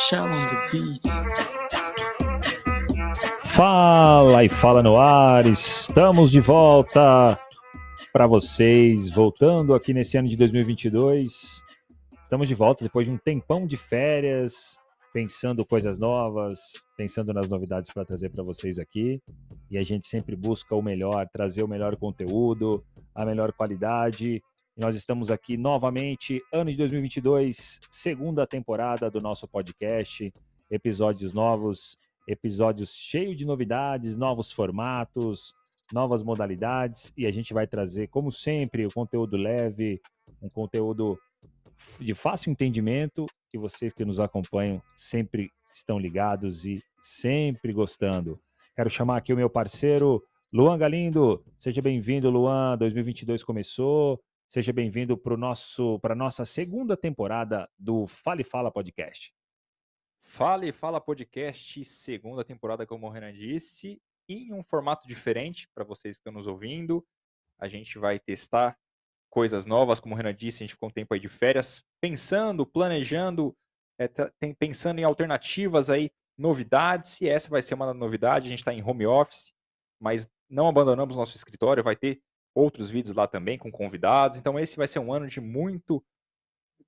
On the beat. Fala e fala no ar, estamos de volta para vocês, voltando aqui nesse ano de 2022. Estamos de volta depois de um tempão de férias, pensando coisas novas, pensando nas novidades para trazer para vocês aqui. E a gente sempre busca o melhor, trazer o melhor conteúdo, a melhor qualidade. Nós estamos aqui novamente, ano de 2022, segunda temporada do nosso podcast, episódios novos, episódios cheios de novidades, novos formatos, novas modalidades e a gente vai trazer, como sempre, o conteúdo leve, um conteúdo de fácil entendimento e vocês que nos acompanham sempre estão ligados e sempre gostando. Quero chamar aqui o meu parceiro Luan Galindo. Seja bem-vindo, Luan. 2022 começou. Seja bem-vindo para nosso para nossa segunda temporada do Fale Fala Podcast. Fale Fala Podcast, segunda temporada, como o Renan disse, em um formato diferente para vocês que estão nos ouvindo. A gente vai testar coisas novas, como o Renan disse, a gente ficou um tempo aí de férias, pensando, planejando, é, tem, pensando em alternativas aí, novidades, e essa vai ser uma novidade, a gente está em home office, mas não abandonamos nosso escritório, vai ter outros vídeos lá também com convidados, então esse vai ser um ano de muito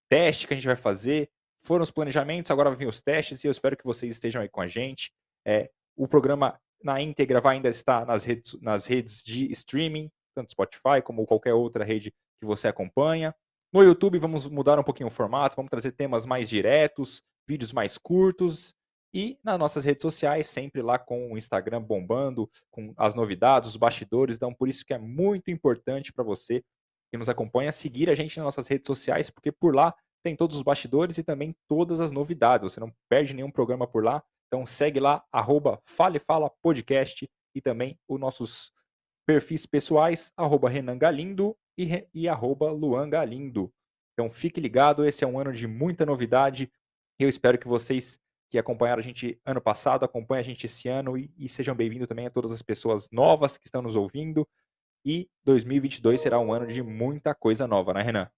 teste que a gente vai fazer, foram os planejamentos, agora vem os testes, e eu espero que vocês estejam aí com a gente. É, o programa na íntegra vai ainda estar nas redes, nas redes de streaming, tanto Spotify como qualquer outra rede que você acompanha. No YouTube vamos mudar um pouquinho o formato, vamos trazer temas mais diretos, vídeos mais curtos e nas nossas redes sociais, sempre lá com o Instagram bombando, com as novidades, os bastidores. Então, por isso que é muito importante para você que nos acompanha seguir a gente nas nossas redes sociais, porque por lá tem todos os bastidores e também todas as novidades. Você não perde nenhum programa por lá. Então segue lá, arroba Fale Fala Podcast e também os nossos perfis pessoais, arroba Renan Galindo e, e arroba Luan Galindo. Então fique ligado, esse é um ano de muita novidade. Eu espero que vocês que acompanharam a gente ano passado, acompanhem a gente esse ano e, e sejam bem-vindos também a todas as pessoas novas que estão nos ouvindo. E 2022 será um ano de muita coisa nova, né, Renan?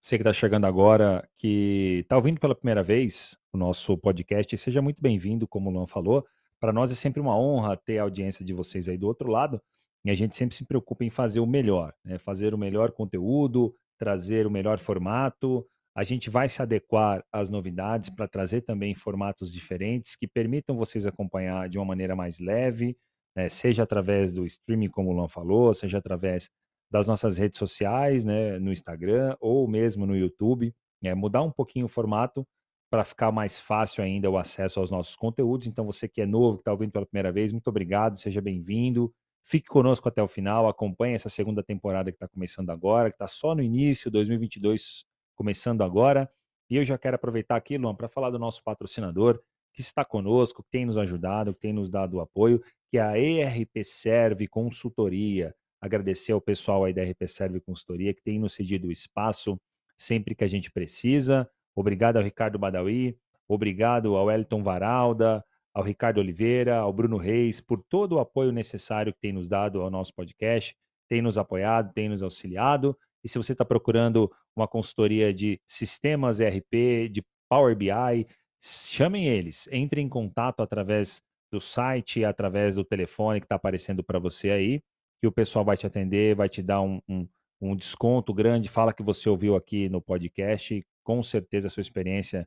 Você que está chegando agora, que está ouvindo pela primeira vez o nosso podcast, seja muito bem-vindo, como o Luan falou. Para nós é sempre uma honra ter a audiência de vocês aí do outro lado. E a gente sempre se preocupa em fazer o melhor, né? fazer o melhor conteúdo, trazer o melhor formato. A gente vai se adequar às novidades para trazer também formatos diferentes que permitam vocês acompanhar de uma maneira mais leve, né? seja através do streaming, como o Luan falou, seja através das nossas redes sociais, né? no Instagram ou mesmo no YouTube. É, mudar um pouquinho o formato para ficar mais fácil ainda o acesso aos nossos conteúdos. Então, você que é novo, que está ouvindo pela primeira vez, muito obrigado, seja bem-vindo. Fique conosco até o final, acompanhe essa segunda temporada que está começando agora, que está só no início, 2022 começando agora. E eu já quero aproveitar aqui, Luan, para falar do nosso patrocinador, que está conosco, que tem nos ajudado, que tem nos dado apoio, que é a ERP Serve Consultoria. Agradecer ao pessoal aí da ERP Serve Consultoria, que tem nos cedido o espaço sempre que a gente precisa. Obrigado ao Ricardo Badawi, obrigado ao Elton Varalda, ao Ricardo Oliveira, ao Bruno Reis, por todo o apoio necessário que tem nos dado ao nosso podcast, tem nos apoiado, tem nos auxiliado. E se você está procurando uma consultoria de sistemas ERP, de Power BI, chamem eles, entre em contato através do site, através do telefone que está aparecendo para você aí, que o pessoal vai te atender, vai te dar um, um, um desconto grande, fala que você ouviu aqui no podcast, com certeza a sua experiência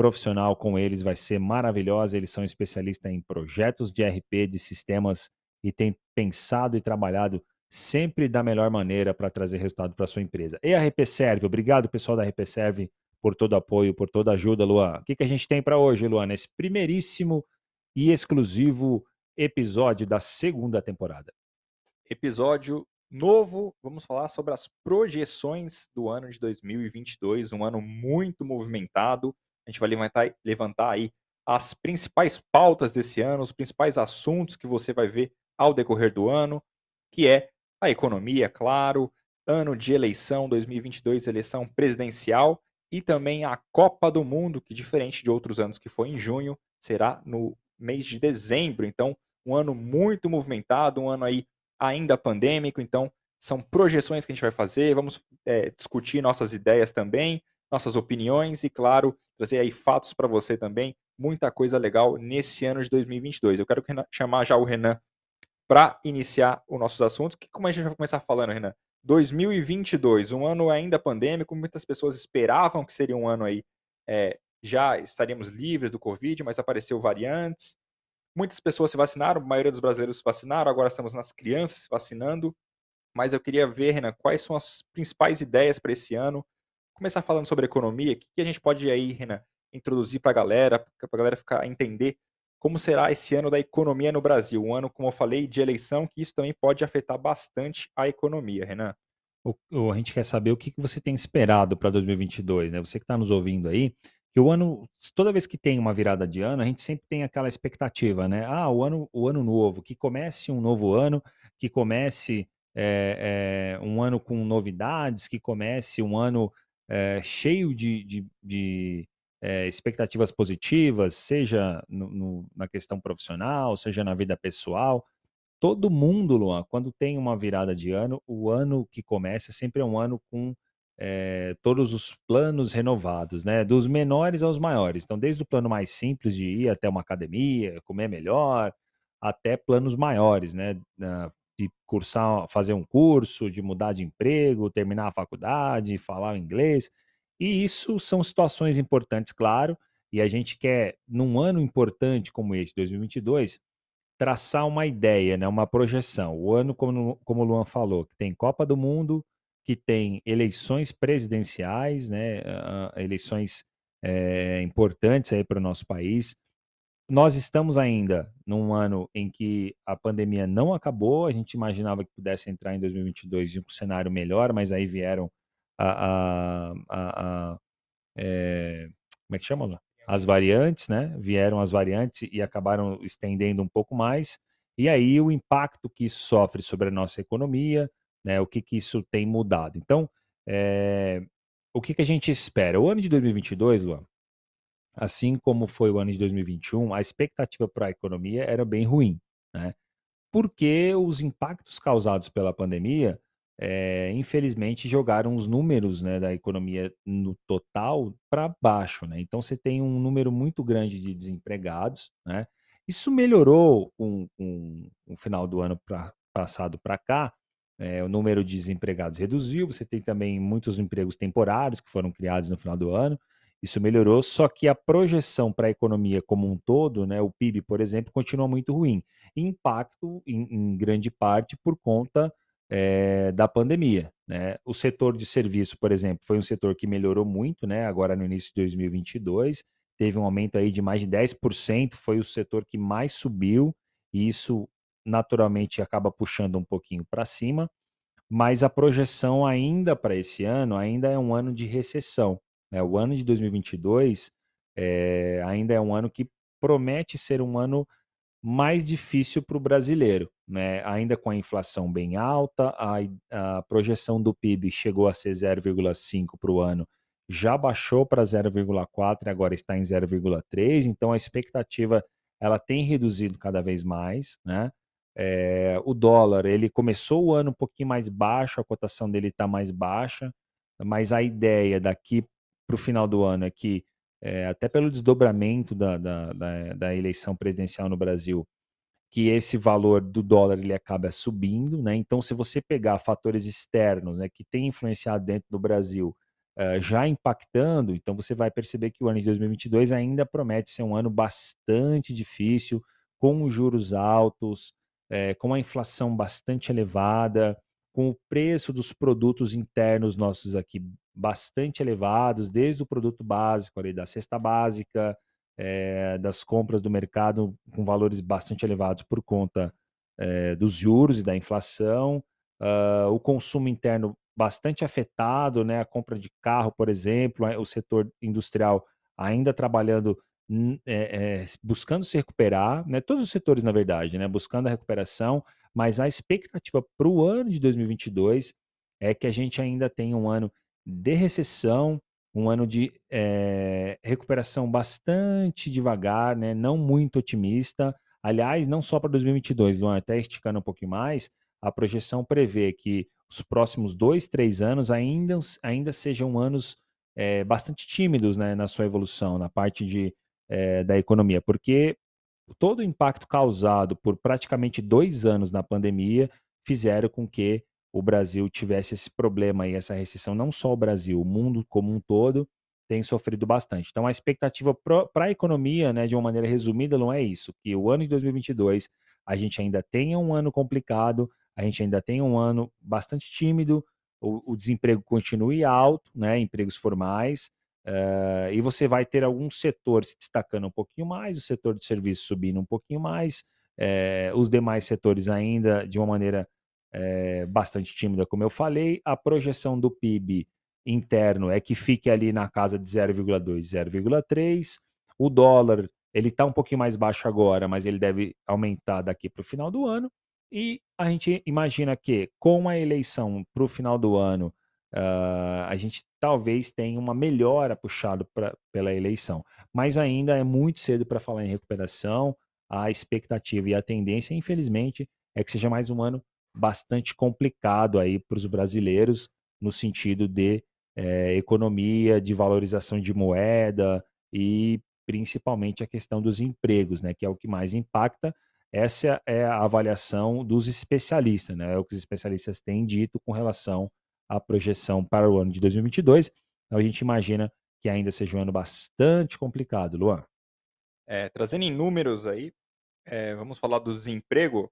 profissional com eles vai ser maravilhosa. Eles são especialistas em projetos de RP, de sistemas e têm pensado e trabalhado sempre da melhor maneira para trazer resultado para sua empresa. E a RP Serve, obrigado pessoal da RP Serve por todo apoio, por toda ajuda, Luan. O que, que a gente tem para hoje, Luan, nesse primeiríssimo e exclusivo episódio da segunda temporada? Episódio novo, vamos falar sobre as projeções do ano de 2022, um ano muito movimentado, a gente vai levantar, levantar aí as principais pautas desse ano, os principais assuntos que você vai ver ao decorrer do ano, que é a economia, claro, ano de eleição 2022, eleição presidencial e também a Copa do Mundo, que diferente de outros anos que foi em junho, será no mês de dezembro. Então, um ano muito movimentado, um ano aí ainda pandêmico. Então, são projeções que a gente vai fazer, vamos é, discutir nossas ideias também nossas opiniões e, claro, trazer aí fatos para você também. Muita coisa legal nesse ano de 2022. Eu quero chamar já o Renan para iniciar os nossos assuntos. Que, como a gente vai começar falando, Renan? 2022, um ano ainda pandêmico, muitas pessoas esperavam que seria um ano aí, é, já estaríamos livres do Covid, mas apareceu variantes. Muitas pessoas se vacinaram, a maioria dos brasileiros se vacinaram, agora estamos nas crianças se vacinando. Mas eu queria ver, Renan, quais são as principais ideias para esse ano. Começar falando sobre economia, o que a gente pode aí, Renan, introduzir para a galera, para a galera ficar entender como será esse ano da economia no Brasil. Um ano, como eu falei, de eleição, que isso também pode afetar bastante a economia, Renan. O, o, a gente quer saber o que, que você tem esperado para 2022, né? Você que está nos ouvindo aí, que o ano, toda vez que tem uma virada de ano, a gente sempre tem aquela expectativa, né? Ah, o ano, o ano novo, que comece um novo ano, que comece é, é, um ano com novidades, que comece um ano é, cheio de, de, de expectativas positivas, seja no, no, na questão profissional, seja na vida pessoal. Todo mundo, Luan, quando tem uma virada de ano, o ano que começa sempre é um ano com é, todos os planos renovados, né? Dos menores aos maiores. Então, desde o plano mais simples de ir até uma academia, comer melhor, até planos maiores, né? De cursar, fazer um curso, de mudar de emprego, terminar a faculdade, falar inglês. E isso são situações importantes, claro. E a gente quer, num ano importante como esse, 2022, traçar uma ideia, né? Uma projeção. O ano, como, como o Luan falou, que tem Copa do Mundo, que tem eleições presidenciais, né, eleições é, importantes aí para o nosso país. Nós estamos ainda num ano em que a pandemia não acabou, a gente imaginava que pudesse entrar em 2022 em um cenário melhor, mas aí vieram a, a, a, a é, como é que chama? As variantes, né? Vieram as variantes e acabaram estendendo um pouco mais. E aí o impacto que isso sofre sobre a nossa economia, né? O que, que isso tem mudado. Então, é, o que, que a gente espera? O ano de 2022, Luan, assim como foi o ano de 2021, a expectativa para a economia era bem ruim, né? Porque os impactos causados pela pandemia, é, infelizmente, jogaram os números né, da economia no total para baixo, né? Então, você tem um número muito grande de desempregados, né? Isso melhorou com, o final do ano pra, passado para cá, é, o número de desempregados reduziu, você tem também muitos empregos temporários que foram criados no final do ano, isso melhorou, só que a projeção para a economia como um todo, né, o PIB, por exemplo, continua muito ruim. Impacto, em, em grande parte, por conta é, da pandemia. Né? O setor de serviço, por exemplo, foi um setor que melhorou muito, né, agora no início de 2022, teve um aumento aí de mais de 10%, foi o setor que mais subiu, e isso naturalmente acaba puxando um pouquinho para cima, mas a projeção ainda para esse ano ainda é um ano de recessão. Né? O ano de 2022 é, eh, ainda é um ano que promete ser um ano mais difícil para o brasileiro, né? Ainda com a inflação bem alta, a, a projeção do PIB chegou a ser 0,5 para o ano, já baixou para 0,4 e agora está em 0,3. Então a expectativa ela tem reduzido cada vez mais, né? É, o dólar, ele começou o ano um pouquinho mais baixo, a cotação dele está mais baixa, mas a ideia daqui para o final do ano é que, é, até pelo desdobramento da, da, da, da, eleição presidencial no Brasil, que esse valor do dólar ele acaba subindo, né? Então, se você pegar fatores externos, né, que tem influenciado dentro do Brasil, uh, já impactando, então você vai perceber que o ano de 2022 ainda promete ser um ano bastante difícil, com juros altos, é, com a inflação bastante elevada, com o preço dos produtos internos nossos aqui bastante elevados, desde o produto básico ali da cesta básica, é, das compras do mercado com valores bastante elevados por conta é, dos juros e da inflação, uh, o consumo interno bastante afetado, né? A compra de carro, por exemplo, o setor industrial ainda trabalhando é, é, buscando se recuperar, né? todos os setores, na verdade, né? buscando a recuperação, mas a expectativa para o ano de 2022 é que a gente ainda tenha um ano de recessão, um ano de é, recuperação bastante devagar, né? não muito otimista. Aliás, não só para 2022, Luan, até esticando um pouquinho mais, a projeção prevê que os próximos dois, três anos ainda, ainda sejam anos é, bastante tímidos né, na sua evolução, na parte de, é, da economia, porque todo o impacto causado por praticamente dois anos na pandemia fizeram com que o Brasil tivesse esse problema e essa recessão, não só o Brasil, o mundo como um todo tem sofrido bastante. Então, a expectativa para a economia, né, de uma maneira resumida, não é isso, que o ano de 2022 a gente ainda tenha um ano complicado, a gente ainda tenha um ano bastante tímido, o, o desemprego continue alto, né, empregos formais, uh, e você vai ter algum setor se destacando um pouquinho mais, o setor de serviço subindo um pouquinho mais, uh, os demais setores ainda de uma maneira uh, bastante tímida, como eu falei, a projeção do PIB interno é que fique ali na casa de 0,2, 0,3, o dólar ele está um pouquinho mais baixo agora, mas ele deve aumentar daqui para o final do ano. E a gente imagina que, com a eleição para o final do ano, uh, a gente talvez tenha uma melhora puxada pela eleição. Mas ainda é muito cedo para falar em recuperação. A expectativa e a tendência, infelizmente, é que seja mais um ano bastante complicado aí para os brasileiros, no sentido de é, economia, de valorização de moeda e principalmente a questão dos empregos, né, que é o que mais impacta. Essa é a avaliação dos especialistas, né, é o que os especialistas têm dito com relação à projeção para o ano de 2022. Então a gente imagina que ainda seja um ano bastante complicado, Luan. É, trazendo em números aí, é, vamos falar do desemprego.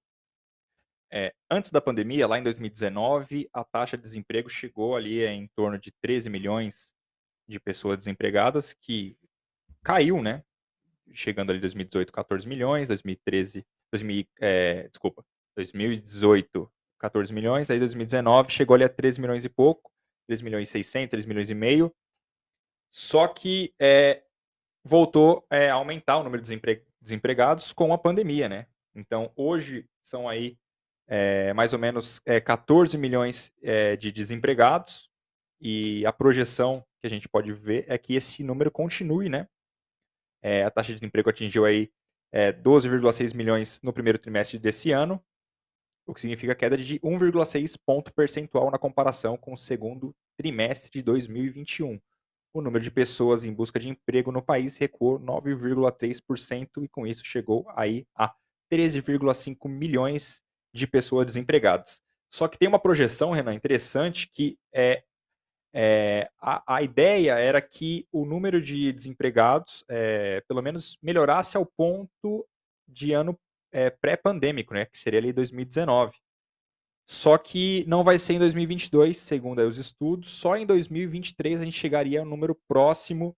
É, antes da pandemia, lá em 2019, a taxa de desemprego chegou ali em torno de 13 milhões de pessoas desempregadas, que caiu, né? Chegando ali em 2018, 14 milhões, 2013, 2000, é, desculpa, 2018, 14 milhões, aí 2019 chegou ali a 13 milhões e pouco, 3 milhões e 600, 3 milhões e meio. Só que é, voltou é, a aumentar o número de desempre desempregados com a pandemia, né? Então, hoje são aí é, mais ou menos é, 14 milhões é, de desempregados e a projeção que a gente pode ver é que esse número continue, né? É, a taxa de desemprego atingiu aí é, 12,6 milhões no primeiro trimestre desse ano, o que significa queda de 1,6 ponto percentual na comparação com o segundo trimestre de 2021. O número de pessoas em busca de emprego no país recuou 9,3% e com isso chegou aí a 13,5 milhões de pessoas desempregadas. Só que tem uma projeção, Renan, interessante que é é, a, a, ideia era que o número de desempregados, é, pelo menos, melhorasse ao ponto de ano é, pré-pandêmico, né, que seria ali 2019. Só que não vai ser em 2022, segundo os estudos, só em 2023 a gente chegaria a um número próximo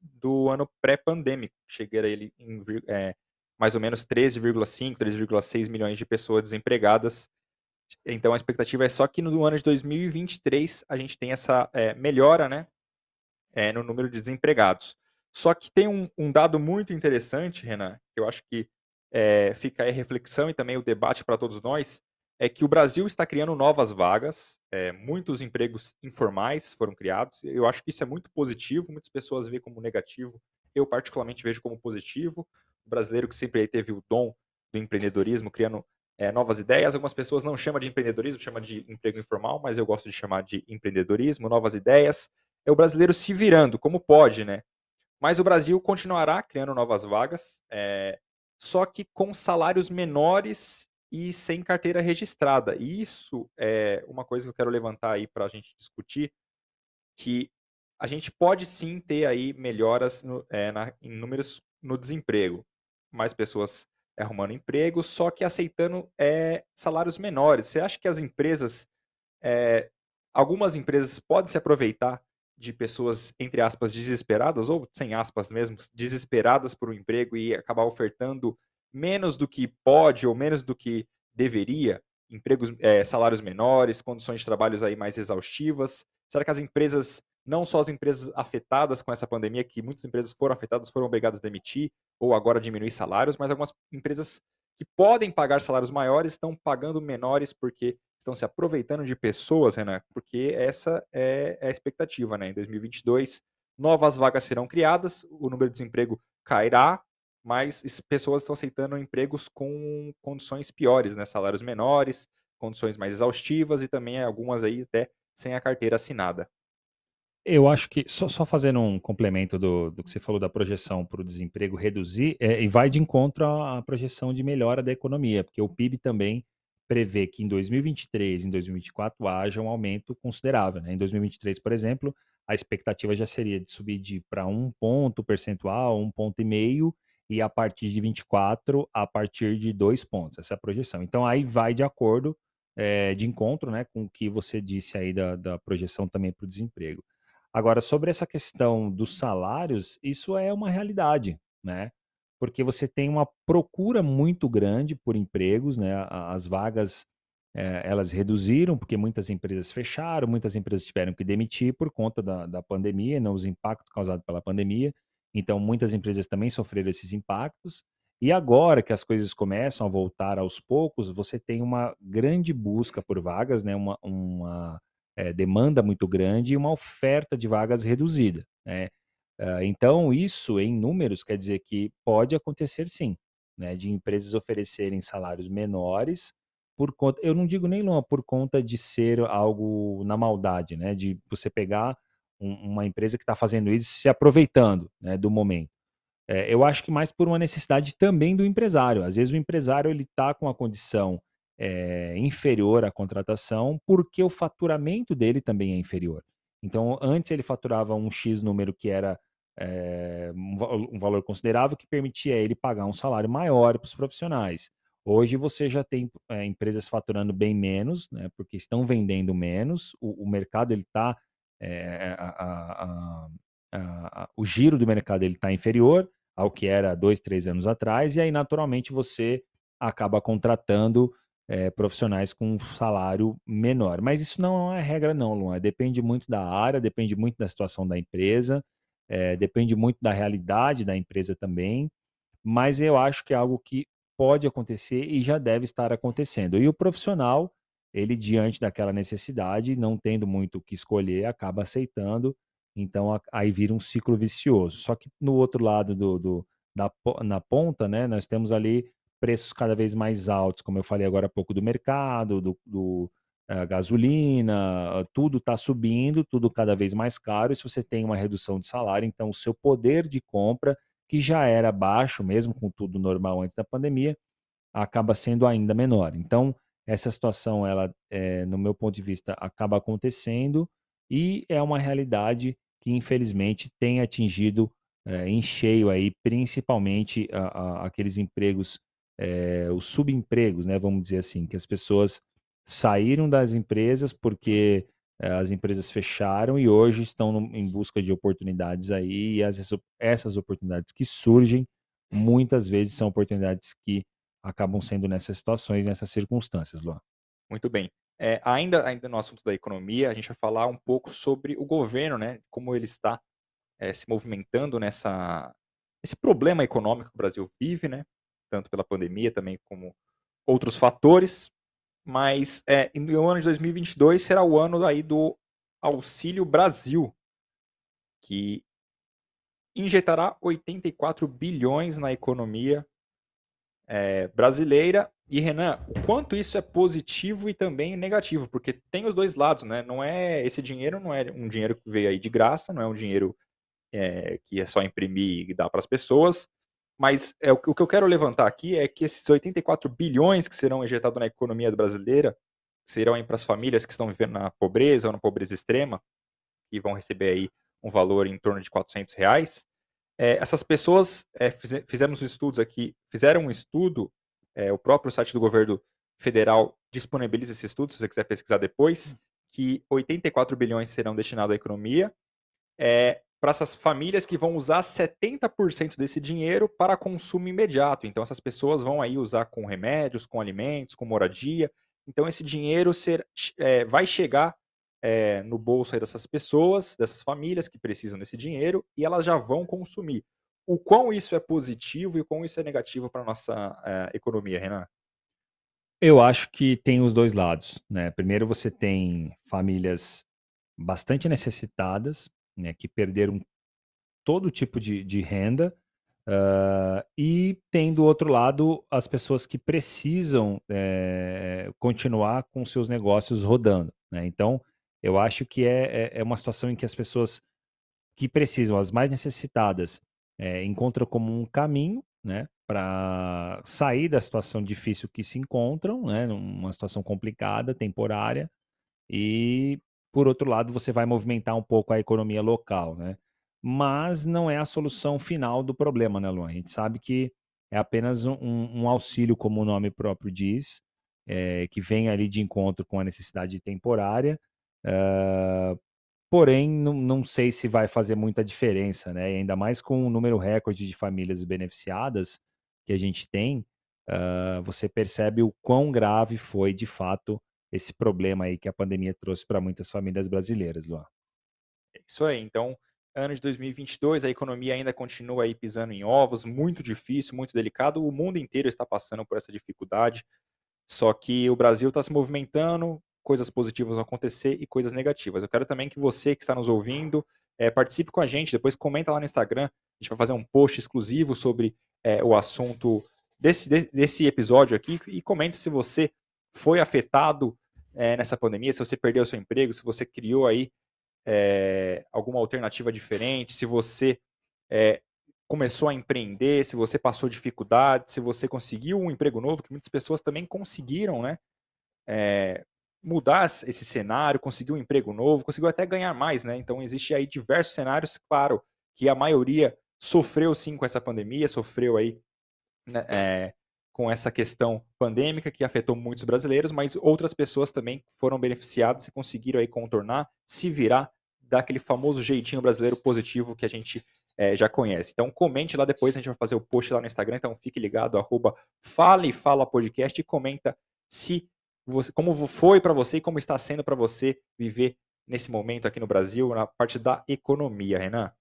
do ano pré-pandêmico, chegaria ali em mais ou menos 13,5, 13,6 milhões de pessoas desempregadas então a expectativa é só que no ano de 2023 a gente tem essa é, melhora né, é, no número de desempregados. Só que tem um, um, dado muito interessante, Renan, que eu acho que é, fica aí a reflexão e também o debate para todos nós, é que o Brasil está criando novas vagas, é, muitos empregos informais foram criados. Eu acho que isso é muito positivo, muitas pessoas veem como negativo, eu particularmente vejo como positivo. Brasileiro que sempre teve o dom do empreendedorismo, criando é, novas ideias. Algumas pessoas não chamam de empreendedorismo, chamam de emprego informal, mas eu gosto de chamar de empreendedorismo, novas ideias. É o brasileiro se virando, como pode, né? Mas o Brasil continuará criando novas vagas, é, só que com salários menores e sem carteira registrada. E isso é uma coisa que eu quero levantar aí para a gente discutir, que a gente pode sim ter aí melhoras no, é, na, em números no desemprego. Mais pessoas é, arrumando emprego, só que aceitando é, salários menores. Você acha que as empresas, é, algumas empresas podem se aproveitar de pessoas, entre aspas, desesperadas, ou sem aspas mesmo, desesperadas por um emprego e acabar ofertando menos do que pode ou menos do que deveria, empregos, é, salários menores, condições de trabalhos aí mais exaustivas? Será que as empresas não só as empresas afetadas com essa pandemia, que muitas empresas foram afetadas, foram obrigadas a demitir ou agora diminuir salários, mas algumas empresas que podem pagar salários maiores estão pagando menores porque estão se aproveitando de pessoas, Renan, porque essa é, é a expectativa, né? Em 2022, novas vagas serão criadas, o número de desemprego cairá, mas pessoas estão aceitando empregos com condições piores, né? Salários menores, condições mais exaustivas e também algumas aí até sem a carteira assinada. Eu acho que, só, só fazendo um complemento do, do que você falou da projeção para o desemprego reduzir, é, e vai de encontro à, projeção de melhora da economia, porque o PIB também prevê que em 2023 e em 2024 haja um aumento considerável. Né? Em 2023, por exemplo, a expectativa já seria de subir de para um ponto percentual, um ponto e meio, e a partir de 24 a partir de dois pontos, essa é a projeção. Então aí vai de acordo, é, de encontro né, com o que você disse aí da, da projeção também para o desemprego. Agora, sobre essa questão dos salários, isso é uma realidade, né? Porque você tem uma procura muito grande por empregos, né? As vagas, eh, elas reduziram, porque muitas empresas fecharam, muitas empresas tiveram que demitir por conta da, da pandemia, né? os impactos causados pela pandemia. Então, muitas empresas também sofreram esses impactos. E agora que as coisas começam a voltar aos poucos, você tem uma grande busca por vagas, né? Uma, uma é, demanda muito grande e uma oferta de vagas reduzida. Né? Uh, então, isso em números quer dizer que pode acontecer sim, né? de empresas oferecerem salários menores por conta, eu não digo nem não, por conta de ser algo na maldade, né? de você pegar um, uma empresa que está fazendo isso se aproveitando né, do momento. É, eu acho que mais por uma necessidade também do empresário. Às vezes o empresário ele está com a condição é, inferior à contratação, porque o faturamento dele também é inferior. Então, antes ele faturava um X número que era é, um, valor considerável que permitia ele pagar um salário maior para os profissionais. Hoje você já tem é, empresas faturando bem menos, né, porque estão vendendo menos, o, o mercado ele está o giro do mercado ele está inferior ao que era dois, três anos atrás, e aí naturalmente você acaba contratando é, profissionais com um salário menor. Mas isso não é regra, não, Luan. Depende muito da área, depende muito da situação da empresa, é, depende muito da realidade da empresa também. Mas eu acho que é algo que pode acontecer e já deve estar acontecendo. E o profissional, ele diante daquela necessidade, não tendo muito o que escolher, acaba aceitando. Então aí vira um ciclo vicioso. Só que no outro lado do, do da, na ponta, né, nós temos ali preços cada vez mais altos, como eu falei agora há pouco do mercado, do, do uh, gasolina, tudo está subindo, tudo cada vez mais caro. E se você tem uma redução de salário, então o seu poder de compra, que já era baixo, mesmo com tudo normal antes da pandemia, acaba sendo ainda menor. Então, essa situação, ela, é, no meu ponto de vista, acaba acontecendo e é uma realidade que, infelizmente, tem atingido é, em cheio aí, principalmente a, a, aqueles empregos é, os subempregos, né, vamos dizer assim, que as pessoas saíram das empresas porque é, as empresas fecharam e hoje estão no, em busca de oportunidades aí, e as, essas oportunidades que surgem, muitas vezes são oportunidades que acabam sendo nessas situações, nessas circunstâncias, Luan. Muito bem. É, ainda, ainda no assunto da economia, a gente vai falar um pouco sobre o governo, né? Como ele está é, se movimentando nessa esse problema econômico que o Brasil vive, né? Tanto pela pandemia também como outros fatores. Mas é, no ano de 2022 será o ano aí do Auxílio Brasil, que injetará 84 bilhões na economia é, brasileira. E Renan, o quanto isso é positivo e também negativo, porque tem os dois lados, né? Não é esse dinheiro não é um dinheiro que veio aí de graça, não é um dinheiro é, que é só imprimir e dar para as pessoas. Mas é, o, que eu quero levantar aqui é que esses 84 bilhões que serão injetados na economia brasileira serão para as famílias que estão vivendo na pobreza ou na pobreza extrema, que vão receber aí um valor em torno de 400 reais. É, essas pessoas, é, fizemos estudos aqui, fizeram um estudo, é, o próprio site do governo federal disponibiliza esse estudo, se você quiser pesquisar depois, que 84 bilhões serão destinados à economia. É, para essas famílias que vão usar 70% desse dinheiro para consumo imediato. Então, essas pessoas vão aí usar com remédios, com alimentos, com moradia. Então, esse dinheiro ser, é, vai chegar é, no bolso dessas pessoas, dessas famílias que precisam desse dinheiro, e elas já vão consumir. O quão isso é positivo e o quão isso é negativo para a nossa é, economia, Renan? Eu acho que tem os dois lados. Né? Primeiro, você tem famílias bastante necessitadas, né, que perderam todo tipo de, de renda, uh, e tem do outro lado as pessoas que precisam é, continuar com seus negócios rodando. Né? Então, Eu acho que é, é, é uma situação em que as pessoas que precisam, as mais necessitadas, é, encontram como um caminho, né, para sair da situação difícil que se encontram, né, numa situação complicada, temporária, e por outro lado você vai movimentar um pouco a economia local, né? Mas não é a solução final do problema, né, Luan? A gente sabe que é apenas um, um auxílio, como o nome próprio diz, é, que vem ali de encontro com a necessidade temporária. Uh, porém, não, não sei se vai fazer muita diferença, né? E ainda mais com o número recorde de famílias beneficiadas que a gente tem, uh, você percebe o quão grave foi de fato esse problema aí que a pandemia trouxe para muitas famílias brasileiras, Luan. É isso aí. Então, ano de 2022, a economia ainda continua aí pisando em ovos, muito difícil, muito delicado. O mundo inteiro está passando por essa dificuldade. Só que o Brasil está se movimentando, coisas positivas vão acontecer e coisas negativas. Eu quero também que você que está nos ouvindo é, participe com a gente, depois comenta lá no Instagram. A gente vai fazer um post exclusivo sobre é, o assunto desse, desse episódio aqui e comente se você foi afetado é, nessa pandemia, se você perdeu seu emprego, se você criou aí é, alguma alternativa diferente, se você é, começou a empreender, se você passou dificuldade, se você conseguiu um emprego novo, que muitas pessoas também conseguiram, né? Mudar esse cenário, conseguiu um emprego novo, conseguiu até ganhar mais, né? Então existe aí diversos cenários, claro, que a maioria sofreu sim com essa pandemia, sofreu aí né, é, com essa questão pandêmica que afetou muitos brasileiros, mas outras pessoas também foram beneficiadas e conseguiram aí contornar, se virar daquele famoso jeitinho brasileiro positivo que a gente é, já conhece. Então comente lá depois, a gente vai fazer o post lá no Instagram, então fique ligado, arroba Fale Fala Podcast e comenta se você, como foi para você e como está sendo para você viver nesse momento aqui no Brasil, na parte da economia, Renan.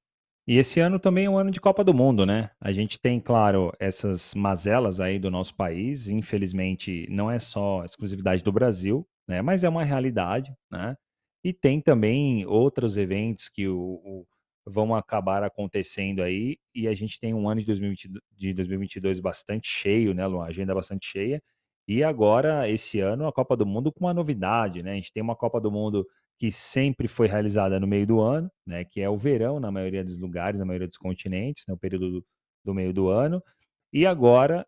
E esse ano também é um ano de Copa do Mundo, né? A gente tem, claro, essas mazelas aí do nosso país. Infelizmente, não é só exclusividade do Brasil, né? Mas é uma realidade, né? E tem também outros eventos que o, o, vão acabar acontecendo aí. E a gente tem um ano de, 2020, de 2022 bastante cheio, né, Lu? Uma agenda bastante cheia. E agora, esse ano, a Copa do Mundo com uma novidade, né? A gente tem uma Copa do Mundo que sempre foi realizada no meio do ano, né, que é o verão na maioria dos lugares, na maioria dos continentes, né, período do, do meio do ano. E agora,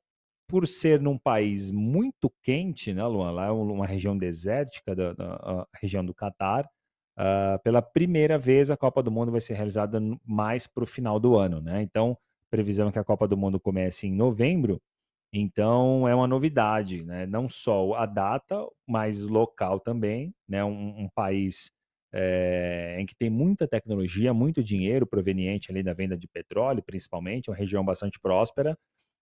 por ser num país muito quente, né, Luan, lá é uma região desértica, da, da região do Catar, uh, pela primeira vez a Copa do Mundo vai ser realizada mais para o final do ano, né? Então, previsão é que a Copa do Mundo comece em novembro, então é uma novidade, né? Não só a data, mas local também, né? Um, um país é, em que tem muita tecnologia, muito dinheiro proveniente ali da venda de petróleo, principalmente, uma região bastante próspera,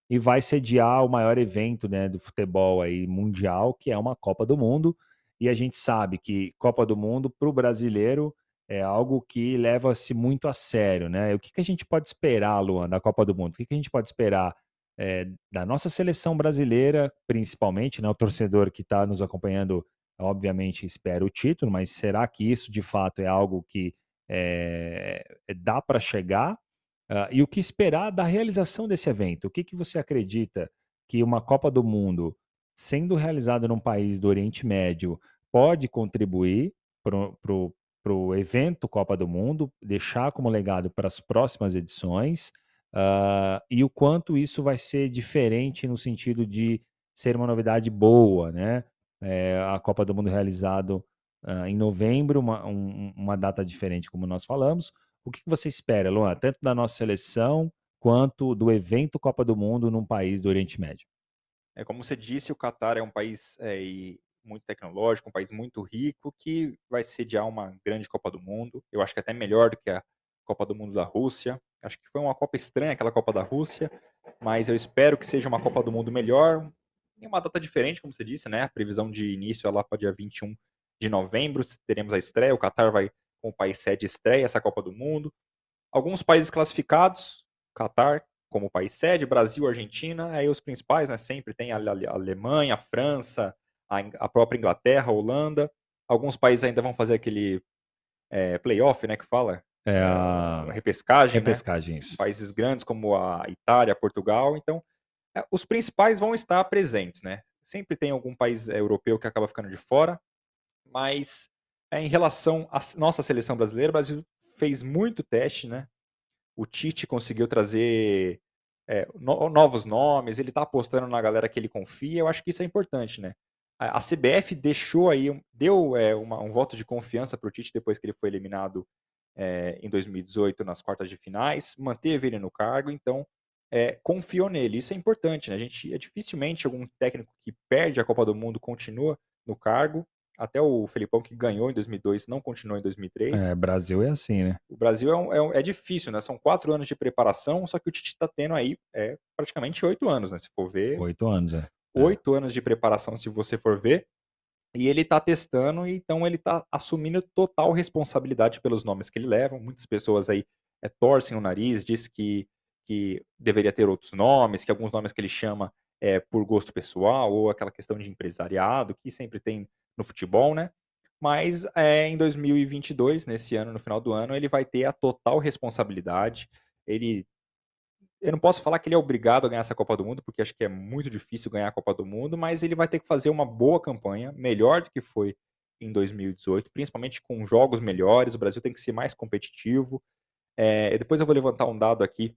e vai sediar o maior evento né, do futebol aí mundial, que é uma Copa do Mundo. E a gente sabe que Copa do Mundo para o brasileiro é algo que leva-se muito a sério, né? O que, que a gente pode esperar, Luan, da Copa do Mundo? O que, que a gente pode esperar é, da nossa seleção brasileira, principalmente, né, o torcedor que está nos acompanhando, obviamente espera o título, mas será que isso de fato é algo que é, dá para chegar? Uh, e o que esperar da realização desse evento? O que, que você acredita que uma Copa do Mundo, sendo realizada num país do Oriente Médio, pode contribuir para o evento Copa do Mundo, deixar como legado para as próximas edições? Uh, e o quanto isso vai ser diferente no sentido de ser uma novidade boa, né? É, a Copa do Mundo realizado uh, em novembro, uma, um, uma, data diferente, como nós falamos. O que você espera, Luan, tanto da nossa seleção quanto do evento Copa do Mundo num país do Oriente Médio? É como você disse, o Catar é um país é, muito tecnológico, um país muito rico que vai sediar uma grande Copa do Mundo. Eu acho que é até melhor do que a Copa do Mundo da Rússia. Acho que foi uma Copa estranha aquela Copa da Rússia, mas eu espero que seja uma Copa do Mundo melhor. Em uma data diferente, como você disse, né? A previsão de início é lá para dia 21 de novembro, teremos a estreia. O Qatar vai, com o país sede, estreia essa Copa do Mundo. Alguns países classificados, Qatar como país sede, Brasil, Argentina, aí os principais, né? Sempre tem a Alemanha, a França, a própria Inglaterra, a Holanda. Alguns países ainda vão fazer aquele é, playoff, né? Que fala, é a repescagem, repescagem né? Países grandes como a Itália, Portugal. Então, é, os principais vão estar presentes, né? Sempre tem algum país europeu que acaba ficando de fora, mas é, em relação à nossa seleção brasileira, o Brasil fez muito teste, né? O Tite conseguiu trazer é, no, novos nomes, ele está apostando na galera que ele confia, eu acho que isso é importante, né? A, a CBF deixou aí, deu é, uma, um voto de confiança para o Tite depois que ele foi eliminado é, em 2018 nas quartas de finais, manteve ele no cargo, então é, confiou nele. Isso é importante, né? A gente é dificilmente algum técnico que perde a Copa do Mundo continua no cargo. Até o Felipão, que ganhou em 2002, não continuou em 2003. É, Brasil é assim, né? O Brasil é, um, é, um, é difícil, né? São quatro anos de preparação, só que o Tite está tendo aí é, praticamente oito anos, né? Se for ver. Oito anos, é. Oito anos de preparação, se você for ver. E ele está testando, então ele está assumindo total responsabilidade pelos nomes que ele leva. Muitas pessoas aí é, torcem o nariz, diz que, que deveria ter outros nomes, que alguns nomes que ele chama é por gosto pessoal, ou aquela questão de empresariado, que sempre tem no futebol, né? Mas é, em 2022, nesse ano, no final do ano, ele vai ter a total responsabilidade. Ele eu não posso falar que ele é obrigado a ganhar essa Copa do Mundo, porque acho que é muito difícil ganhar a Copa do Mundo, mas ele vai ter que fazer uma boa campanha, melhor do que foi em 2018, principalmente com jogos melhores. O Brasil tem que ser mais competitivo. É, depois eu vou levantar um dado aqui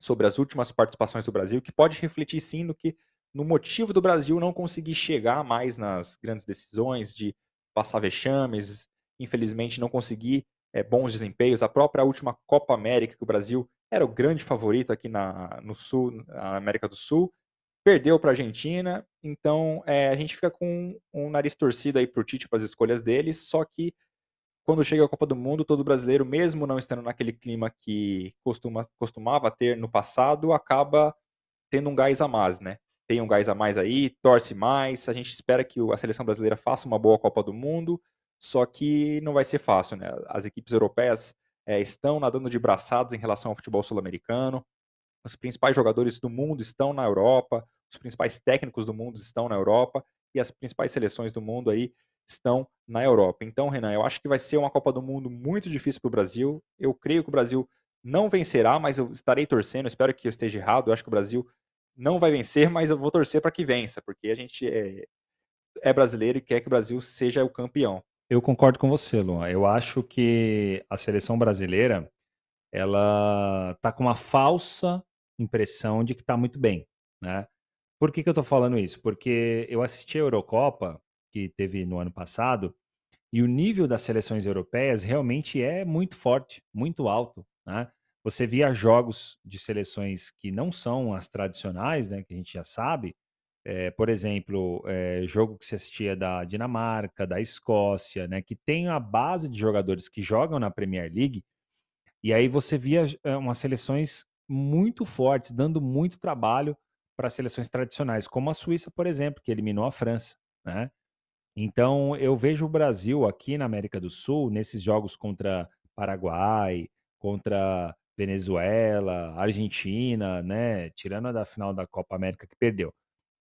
sobre as últimas participações do Brasil, que pode refletir sim no que no motivo do Brasil não conseguir chegar mais nas grandes decisões, de passar vexames, infelizmente não conseguir é, bons desempenhos. A própria última Copa América, que o Brasil era o grande favorito aqui na, no Sul, na América do Sul, perdeu para a Argentina. Então é, a gente fica com um nariz torcido aí para o Tite para as escolhas dele. Só que quando chega a Copa do Mundo, todo brasileiro, mesmo não estando naquele clima que costuma, costumava ter no passado, acaba tendo um gás a mais, né? Tem um gás a mais aí, torce mais. A gente espera que a seleção brasileira faça uma boa Copa do Mundo, só que não vai ser fácil, né? As equipes europeias é, estão nadando de braçadas em relação ao futebol sul-americano. Os principais jogadores do mundo estão na Europa, os principais técnicos do mundo estão na Europa e as principais seleções do mundo aí estão na Europa. Então, Renan, eu acho que vai ser uma Copa do Mundo muito difícil para o Brasil. Eu creio que o Brasil não vencerá, mas eu estarei torcendo. Espero que eu esteja errado. Eu acho que o Brasil não vai vencer, mas eu vou torcer para que vença, porque a gente é, é brasileiro e quer que o Brasil seja o campeão. Eu concordo com você, Luan. Eu acho que a seleção brasileira ela tá com uma falsa impressão de que está muito bem, né? Por que, que eu estou falando isso? Porque eu assisti a Eurocopa, que teve no ano passado, e o nível das seleções europeias realmente é muito forte, muito alto, né? Você via jogos de seleções que não são as tradicionais, né, que a gente já sabe, é, por exemplo, é, jogo que se assistia da Dinamarca, da Escócia, né, que tem a base de jogadores que jogam na Premier League, e aí você via é, umas seleções muito fortes, dando muito trabalho para seleções tradicionais, como a Suíça, por exemplo, que eliminou a França, né? Então, eu vejo o Brasil aqui na América do Sul, nesses jogos contra Paraguai, contra Venezuela, Argentina, né? Tirando a da final da Copa América que perdeu.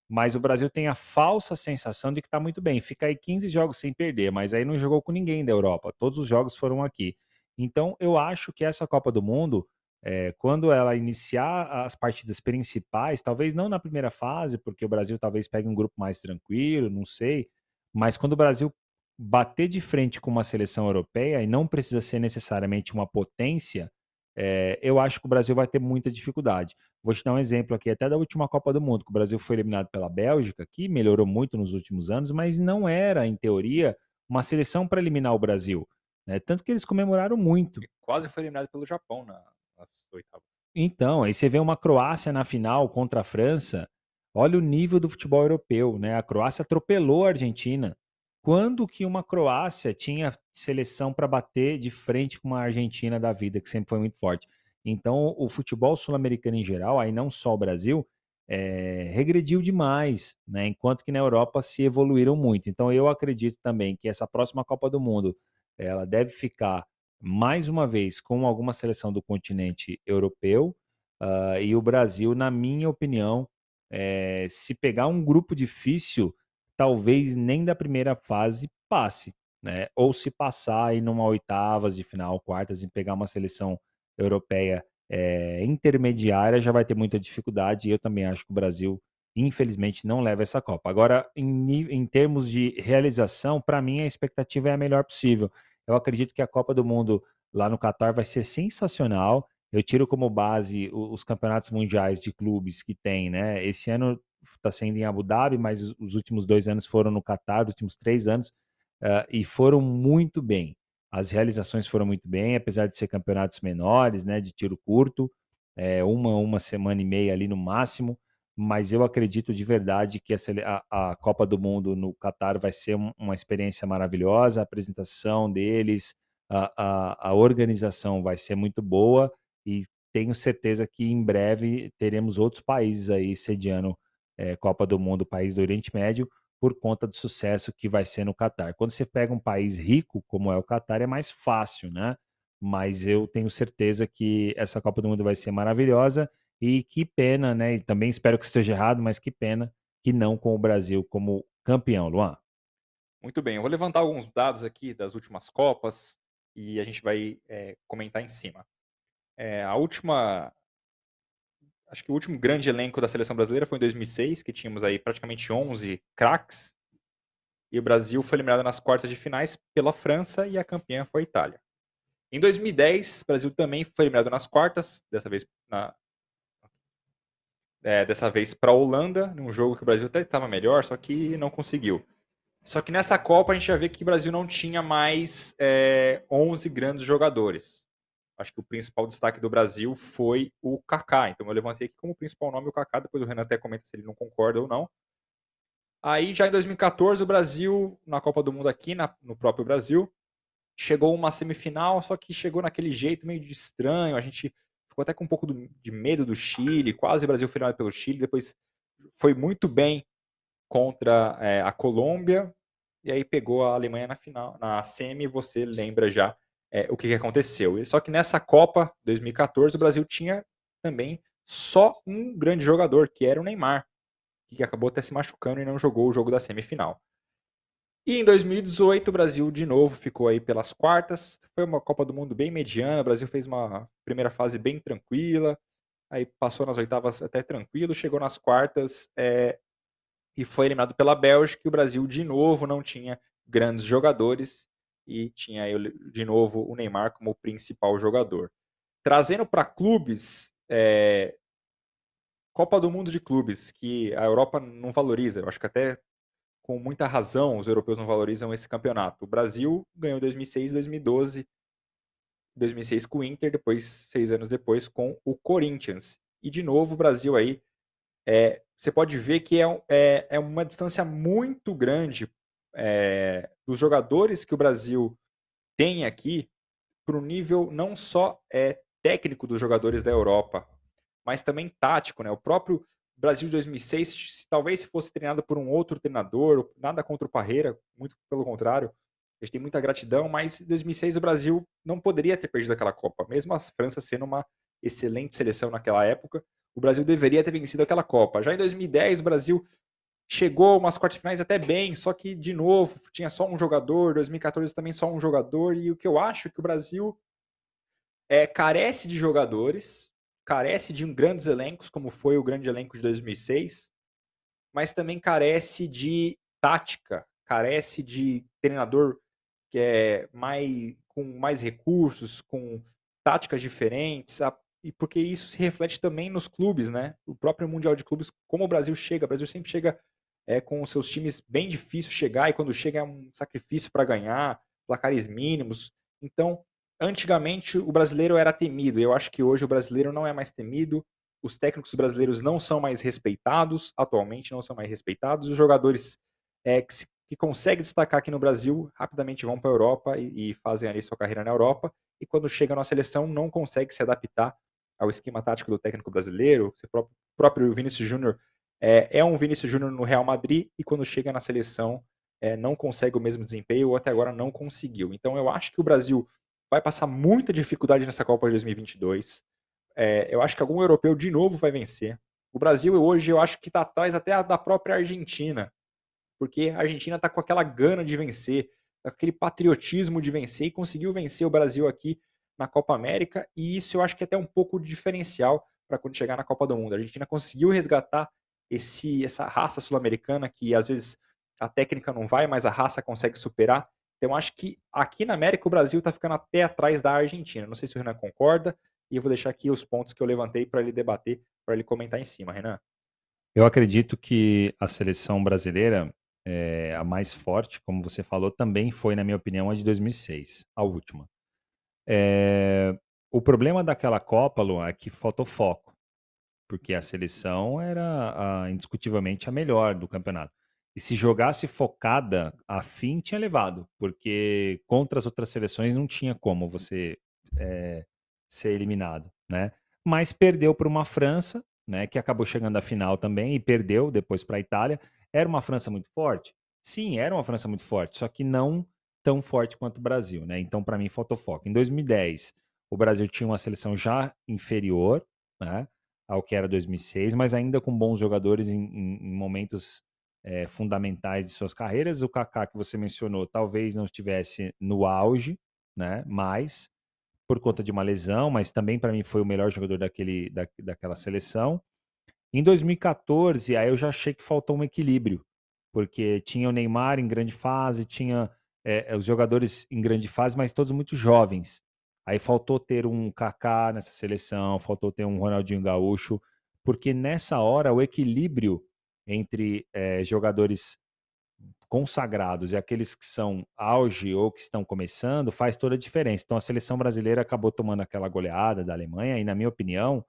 Mas o Brasil tem a falsa sensação de que está muito bem. Fica aí 15 jogos sem perder, mas aí não jogou com ninguém da Europa. Todos os jogos foram aqui. Então, eu acho que essa Copa do Mundo, é, quando ela iniciar as partidas principais, talvez não na primeira fase, porque o Brasil talvez pegue um grupo mais tranquilo, não sei. Mas quando o Brasil bater de frente com uma seleção europeia, e não precisa ser necessariamente uma potência, é, eu acho que o Brasil vai ter muita dificuldade. Vou te dar um exemplo aqui, até da última Copa do Mundo, que o Brasil foi eliminado pela Bélgica, que melhorou muito nos últimos anos, mas não era, em teoria, uma seleção para eliminar o Brasil. Né? Tanto que eles comemoraram muito. E quase foi eliminado pelo Japão na, nas oitavas. Então, aí você vê uma Croácia na final contra a França. Olha o nível do futebol europeu, né? A Croácia atropelou a Argentina. Quando que uma Croácia tinha seleção para bater de frente com uma Argentina da vida, que sempre foi muito forte? Então, o futebol sul-americano em geral, aí não só o Brasil, é, regrediu demais, né? enquanto que na Europa se evoluíram muito. Então, eu acredito também que essa próxima Copa do Mundo ela deve ficar mais uma vez com alguma seleção do continente europeu uh, e o Brasil, na minha opinião, é, se pegar um grupo difícil, talvez nem da primeira fase passe, né? Ou se passar aí numa oitavas de final, quartas, e pegar uma seleção europeia é, intermediária, já vai ter muita dificuldade. E eu também acho que o Brasil, infelizmente não leva essa Copa. Agora, em, em termos de realização, para mim a expectativa é a melhor possível. Eu acredito que a Copa do Mundo lá no Catar vai ser sensacional. Eu tiro como base os campeonatos mundiais de clubes que tem, né? Esse ano está sendo em Abu Dhabi, mas os últimos dois anos foram no Catar, os últimos três anos, uh, e foram muito bem. As realizações foram muito bem, apesar de ser campeonatos menores, né? De tiro curto, é, uma, uma semana e meia ali no máximo mas eu acredito de verdade que a, a, Copa do Mundo no Catar vai ser um, uma experiência maravilhosa, a apresentação deles, a, a, a, organização vai ser muito boa e tenho certeza que em breve teremos outros países aí sediando é, Copa do Mundo, país do Oriente Médio, por conta do sucesso que vai ser no Catar. Quando você pega um país rico, como é o Catar, é mais fácil, né? Mas eu tenho certeza que essa Copa do Mundo vai ser maravilhosa e que pena, né? E também espero que esteja errado, mas que pena que não com o Brasil como campeão, Luan. Muito bem, eu vou levantar alguns dados aqui das últimas Copas e a gente vai é, comentar em cima. É, a última. Acho que o último grande elenco da seleção brasileira foi em 2006, que tínhamos aí praticamente 11 craques. E o Brasil foi eliminado nas quartas de finais pela França e a campeã foi a Itália. Em 2010, o Brasil também foi eliminado nas quartas, dessa vez na, é, dessa vez para a Holanda, num jogo que o Brasil até estava melhor, só que não conseguiu. Só que nessa Copa a gente já vê que o Brasil não tinha mais é, 11 grandes jogadores. Acho que o principal destaque do Brasil foi o Kaká. Então eu levantei aqui como principal nome o Kaká, depois o Renan até comenta se ele não concorda ou não. Aí já em 2014 o Brasil, na Copa do Mundo aqui, na, no próprio Brasil, chegou uma semifinal, só que chegou naquele jeito meio de estranho. A gente ficou até com um pouco do, de medo do Chile, quase o Brasil foi eliminado pelo Chile, depois foi muito bem contra é, a Colômbia, e aí pegou a Alemanha na final, na semi, você lembra já é, o que, que aconteceu. Só que nessa Copa 2014 o Brasil tinha também só um grande jogador, que era o Neymar, que acabou até se machucando e não jogou o jogo da semifinal. E em 2018 o Brasil de novo ficou aí pelas quartas. Foi uma Copa do Mundo bem mediana. O Brasil fez uma primeira fase bem tranquila. Aí passou nas oitavas até tranquilo, chegou nas quartas é, e foi eliminado pela Bélgica. E o Brasil de novo não tinha grandes jogadores e tinha de novo o Neymar como principal jogador. Trazendo para clubes, é, Copa do Mundo de clubes, que a Europa não valoriza. Eu acho que até com muita razão, os europeus não valorizam esse campeonato. O Brasil ganhou em 2006, 2012, 2006 com o Inter, depois, seis anos depois, com o Corinthians. E, de novo, o Brasil aí, é, você pode ver que é, é, é uma distância muito grande é, dos jogadores que o Brasil tem aqui para o nível não só é, técnico dos jogadores da Europa, mas também tático. Né? O próprio Brasil de 2006, se, talvez se fosse treinado por um outro treinador, nada contra o Parreira, muito pelo contrário, a gente tem muita gratidão, mas em 2006 o Brasil não poderia ter perdido aquela Copa, mesmo a França sendo uma excelente seleção naquela época, o Brasil deveria ter vencido aquela Copa. Já em 2010 o Brasil chegou umas quartas finais até bem, só que de novo tinha só um jogador, 2014 também só um jogador, e o que eu acho é que o Brasil é, carece de jogadores, carece de grandes elencos, como foi o grande elenco de 2006, mas também carece de tática, carece de treinador que é mais com mais recursos, com táticas diferentes, e porque isso se reflete também nos clubes, né? O próprio Mundial de Clubes, como o Brasil chega, o Brasil sempre chega é, com seus times bem difícil chegar, e quando chega é um sacrifício para ganhar, placares mínimos. Então, antigamente o brasileiro era temido. Eu acho que hoje o brasileiro não é mais temido. Os técnicos brasileiros não são mais respeitados, atualmente não são mais respeitados. Os jogadores é, que, se, que conseguem destacar aqui no Brasil rapidamente vão para a Europa e, e, fazem ali sua carreira na Europa. E quando chega na seleção, não consegue se adaptar ao esquema tático do técnico brasileiro. O próprio, próprio Vinícius Júnior é, é, um Vinícius Júnior no Real Madrid e quando chega na seleção é, não consegue o mesmo desempenho ou até agora não conseguiu. Então eu acho que o Brasil vai passar muita dificuldade nessa Copa de 2022. É, eu acho que algum europeu de novo vai vencer. O Brasil hoje eu acho que está atrás até da própria Argentina, porque a Argentina está com aquela gana de vencer, aquele patriotismo de vencer e conseguiu vencer o Brasil aqui na Copa América e isso eu acho que é até um pouco diferencial para quando chegar na Copa do Mundo. A Argentina conseguiu resgatar esse essa raça sul-americana que às vezes a técnica não vai, mas a raça consegue superar. Então, acho que aqui na América o Brasil está ficando até atrás da Argentina. Não sei se o Renan concorda, e eu vou deixar aqui os pontos que eu levantei para ele debater, para ele comentar em cima. Renan? Eu acredito que a seleção brasileira, é, a mais forte, como você falou, também foi, na minha opinião, a de 2006, a última. É, o problema daquela Copa, Lu, é que faltou foco, porque a seleção era a, indiscutivelmente a melhor do campeonato. E se jogasse focada, a fim tinha levado, porque contra as outras seleções não tinha como você é, ser eliminado, né? Mas perdeu para uma França, né, que acabou chegando à final também e perdeu depois para a Itália. Era uma França muito forte? Sim, era uma França muito forte, só que não tão forte quanto o Brasil, né? Então, para mim, faltou foco. Em 2010, o Brasil tinha uma seleção já inferior, né, ao que era 2006, mas ainda com bons jogadores em, em, momentos é, fundamentais de suas carreiras. O Kaká que você mencionou talvez não estivesse no auge, né? Mas por conta de uma lesão, mas também para mim foi o melhor jogador daquele, da, daquela seleção. Em 2014, aí eu já achei que faltou um equilíbrio, porque tinha o Neymar em grande fase, tinha é, os jogadores em grande fase, mas todos muito jovens. Aí faltou ter um Kaká nessa seleção, faltou ter um Ronaldinho Gaúcho, porque nessa hora o equilíbrio entre é, jogadores consagrados e aqueles que são auge ou que estão começando faz toda a diferença. Então a seleção brasileira acabou tomando aquela goleada da Alemanha e, na minha opinião,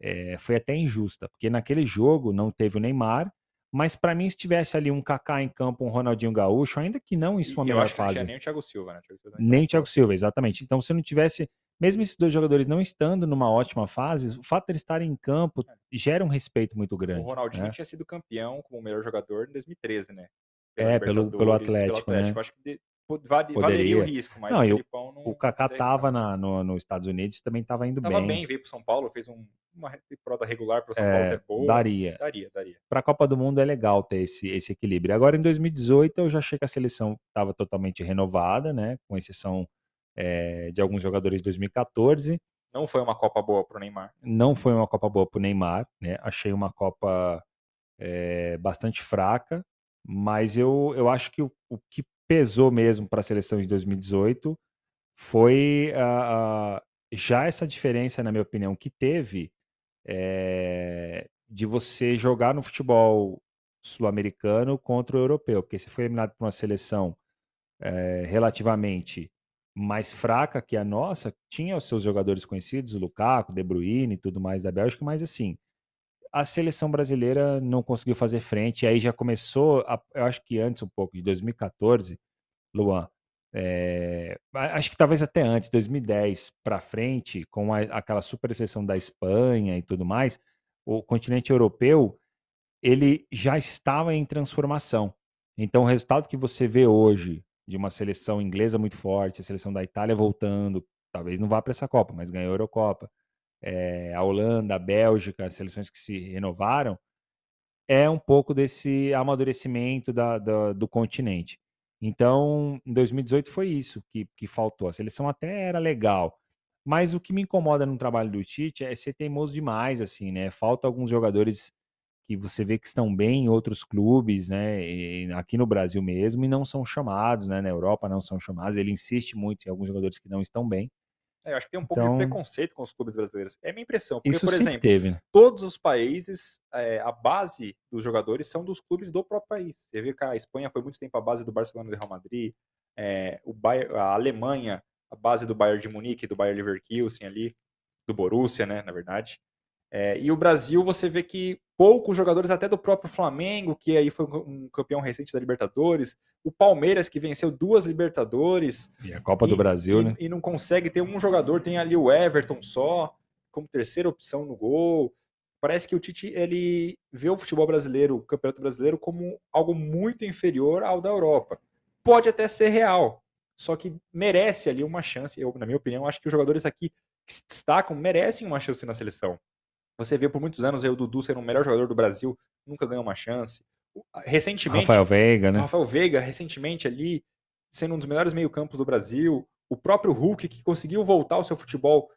é, foi até injusta, porque naquele jogo não teve o Neymar, mas para mim se tivesse ali um Kaká em campo, um Ronaldinho Gaúcho, ainda que não em sua e melhor fase. nem o Thiago Silva, né? nem o Thiago Silva, exatamente. Então se não tivesse mesmo esses dois jogadores não estando numa ótima fase, o fato de eles estarem em campo é. gera um respeito muito grande. O Ronaldinho né? tinha sido campeão como melhor jogador em 2013, né? é, pelo, pelo Atlético, pelo Atlético. Né? Acho que de, valeria o risco, mas não, o Filipão não. O Kaká estava no, nos Estados Unidos também estava indo tava bem. bem, veio para São Paulo, fez um, uma temporada regular para São é, Paulo, é boa. Daria. Daria, daria. Para a Copa do Mundo é legal ter esse, esse equilíbrio. Agora, em 2018, eu já achei que a seleção estava totalmente renovada, né? Com exceção é, de alguns jogadores de 2014. Não foi uma Copa boa para o Neymar. Não foi uma Copa boa para o Neymar, né? Achei uma Copa é, bastante fraca, mas eu, eu acho que o, o que pesou mesmo para a seleção de 2018 foi uh, uh, já essa diferença, na minha opinião, que teve é, de você jogar no futebol sul-americano contra o europeu, porque você foi eliminado por uma seleção é, relativamente mais fraca que a nossa, tinha os seus jogadores conhecidos, o Lukaku, De Bruyne e tudo mais da Bélgica, mas assim, a seleção brasileira não conseguiu fazer frente, aí já começou, a, eu acho que antes um pouco, de 2014, Luan, é, acho que talvez até antes, 2010 para frente, com a, aquela super exceção da Espanha e tudo mais, o continente europeu ele já estava em transformação. Então, o resultado que você vê hoje de uma seleção inglesa muito forte, a seleção da Itália voltando, talvez não vá para essa Copa, mas ganhou a Eurocopa. É, a Holanda, a Bélgica, as seleções que se renovaram, é um pouco desse amadurecimento da, da, do continente. Então, em 2018 foi isso que, que faltou. A seleção até era legal, mas o que me incomoda no trabalho do Tite é ser teimoso demais, assim, né? Falta alguns jogadores que você vê que estão bem em outros clubes, né, aqui no Brasil mesmo, e não são chamados, né, na Europa não são chamados. Ele insiste muito em alguns jogadores que não estão bem. É, eu acho que tem um pouco então, de preconceito com os clubes brasileiros. É minha impressão. Porque, isso por exemplo, teve. Né? todos os países, é, a base dos jogadores são dos clubes do próprio país. Você vê que a Espanha foi muito tempo a base do Barcelona e do Real Madrid, é, o Bayern, a Alemanha, a base do Bayern de Munique, do Bayern Leverkusen ali, do Borussia, né, na verdade. É, e o Brasil, você vê que poucos jogadores, até do próprio Flamengo, que aí foi um campeão recente da Libertadores, o Palmeiras, que venceu duas Libertadores. E a Copa e, do Brasil, e, né? E não consegue ter um jogador, tem ali o Everton só, como terceira opção no gol. Parece que o Tite ele vê o futebol brasileiro, o Campeonato Brasileiro, como algo muito inferior ao da Europa. Pode até ser real, só que merece ali uma chance. Eu, na minha opinião, acho que os jogadores aqui que se destacam merecem uma chance na seleção. Você vê por muitos anos aí o Dudu sendo o melhor jogador do Brasil, nunca ganhou uma chance. Recentemente. Rafael Veiga, né? Rafael Veiga, recentemente ali, sendo um dos melhores meio-campos do Brasil. O próprio Hulk, que conseguiu voltar ao seu futebol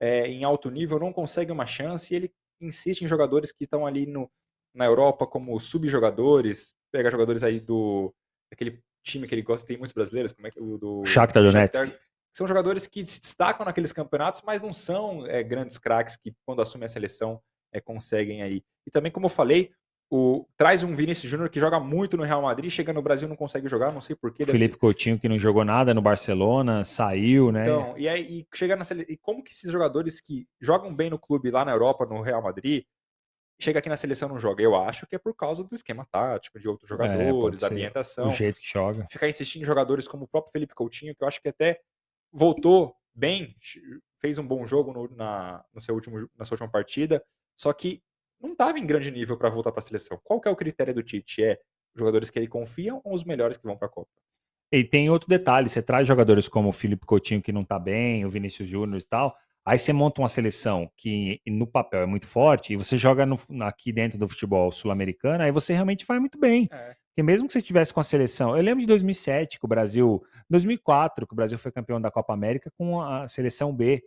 é, em alto nível, não consegue uma chance e ele insiste em jogadores que estão ali no, na Europa como subjogadores, pega jogadores aí do aquele time que ele gosta, tem muitos brasileiros, como é que o do Shakhtar Donetsk. São jogadores que se destacam naqueles campeonatos, mas não são é, grandes craques que quando assumem a seleção é, conseguem aí. E também, como eu falei, o, traz um Vinícius Júnior que joga muito no Real Madrid, chega no Brasil não consegue jogar, não sei porquê. Felipe ser... Coutinho que não jogou nada no Barcelona, saiu, né? Então, e aí e chega na e como que esses jogadores que jogam bem no clube lá na Europa, no Real Madrid, chega aqui na seleção não joga? Eu acho que é por causa do esquema tático, de outros é, jogadores, é, da ambientação. O jeito que joga. Ficar insistindo em jogadores como o próprio Felipe Coutinho, que eu acho que até voltou bem, fez um bom jogo no, na, no seu último, na sua última partida, só que não estava em grande nível para voltar para a seleção. Qual é o critério do Tite? É jogadores que ele confia ou os melhores que vão para a Copa? E tem outro detalhe, você traz jogadores como o Felipe Coutinho que não está bem, o Vinícius Júnior e tal, aí você monta uma seleção que no papel é muito forte e você joga no, aqui dentro do futebol sul-americano, aí você realmente vai muito bem. É. Porque mesmo que você estivesse com a seleção, eu lembro de 2007 que o Brasil, 2004 que o Brasil foi campeão da Copa América com a seleção B,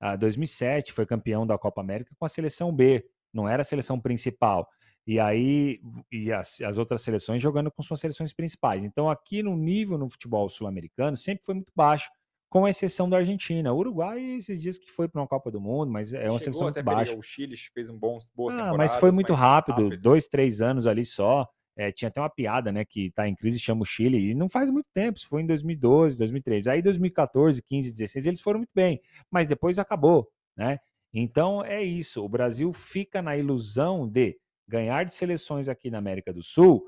a 2007 foi campeão da Copa América com a seleção B não era a seleção principal. E aí, e as, as outras seleções jogando com suas seleções principais. Então, aqui no nível no futebol sul-americano, sempre foi muito baixo, com exceção da Argentina. O Uruguai, esses dias que foi para uma Copa do Mundo, mas é uma Chegou seleção muito baixa. O Chile fez um bom, ah, Mas foi muito rápido, rápido, dois, três anos ali só. É, tinha até uma piada, né, que tá em crise chama o Chile, e não faz muito tempo, isso foi em 2012, 2013. Aí 2014, 15, 16, eles foram muito bem, mas depois acabou, né? Então é isso. O Brasil fica na ilusão de ganhar de seleções aqui na América do Sul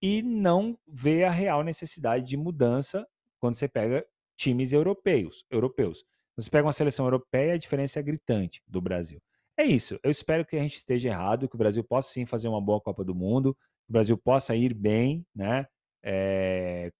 e não vê a real necessidade de mudança quando você pega times europeus. europeus. Você pega uma seleção europeia, a diferença é gritante do Brasil. É isso. Eu espero que a gente esteja errado, que o Brasil possa sim fazer uma boa Copa do Mundo, que o Brasil possa ir bem, né? É,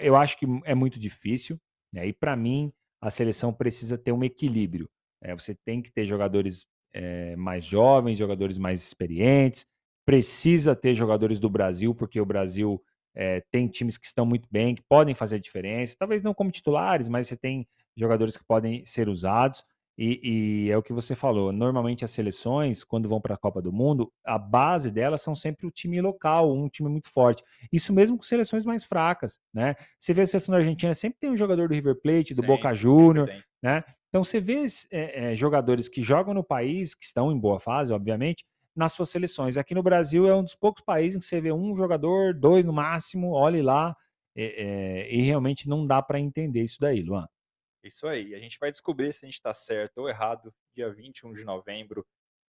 eu acho que é muito difícil, né? E para mim, a seleção precisa ter um equilíbrio. É, você tem que ter jogadores é, mais jovens, jogadores mais experientes. Precisa ter jogadores do Brasil, porque o Brasil é, tem times que estão muito bem, que podem fazer a diferença. Talvez não como titulares, mas você tem jogadores que podem ser usados. E, e, é o que você falou. Normalmente as seleções, quando vão para a Copa do Mundo, a base delas são sempre o time local, um time muito forte. Isso mesmo com seleções mais fracas, né? Você vê a seleção da Argentina, sempre tem um jogador do River Plate, do Boca Júnior, né? Então você vê é, é, jogadores que jogam no país, que estão em boa fase, obviamente, nas suas seleções. Aqui no Brasil é um dos poucos países em que você vê um jogador, dois no máximo, olhe lá, é, e realmente não dá para entender isso daí, Luan. Isso aí. A gente vai descobrir se a gente está certo ou errado. Dia 21 de novembro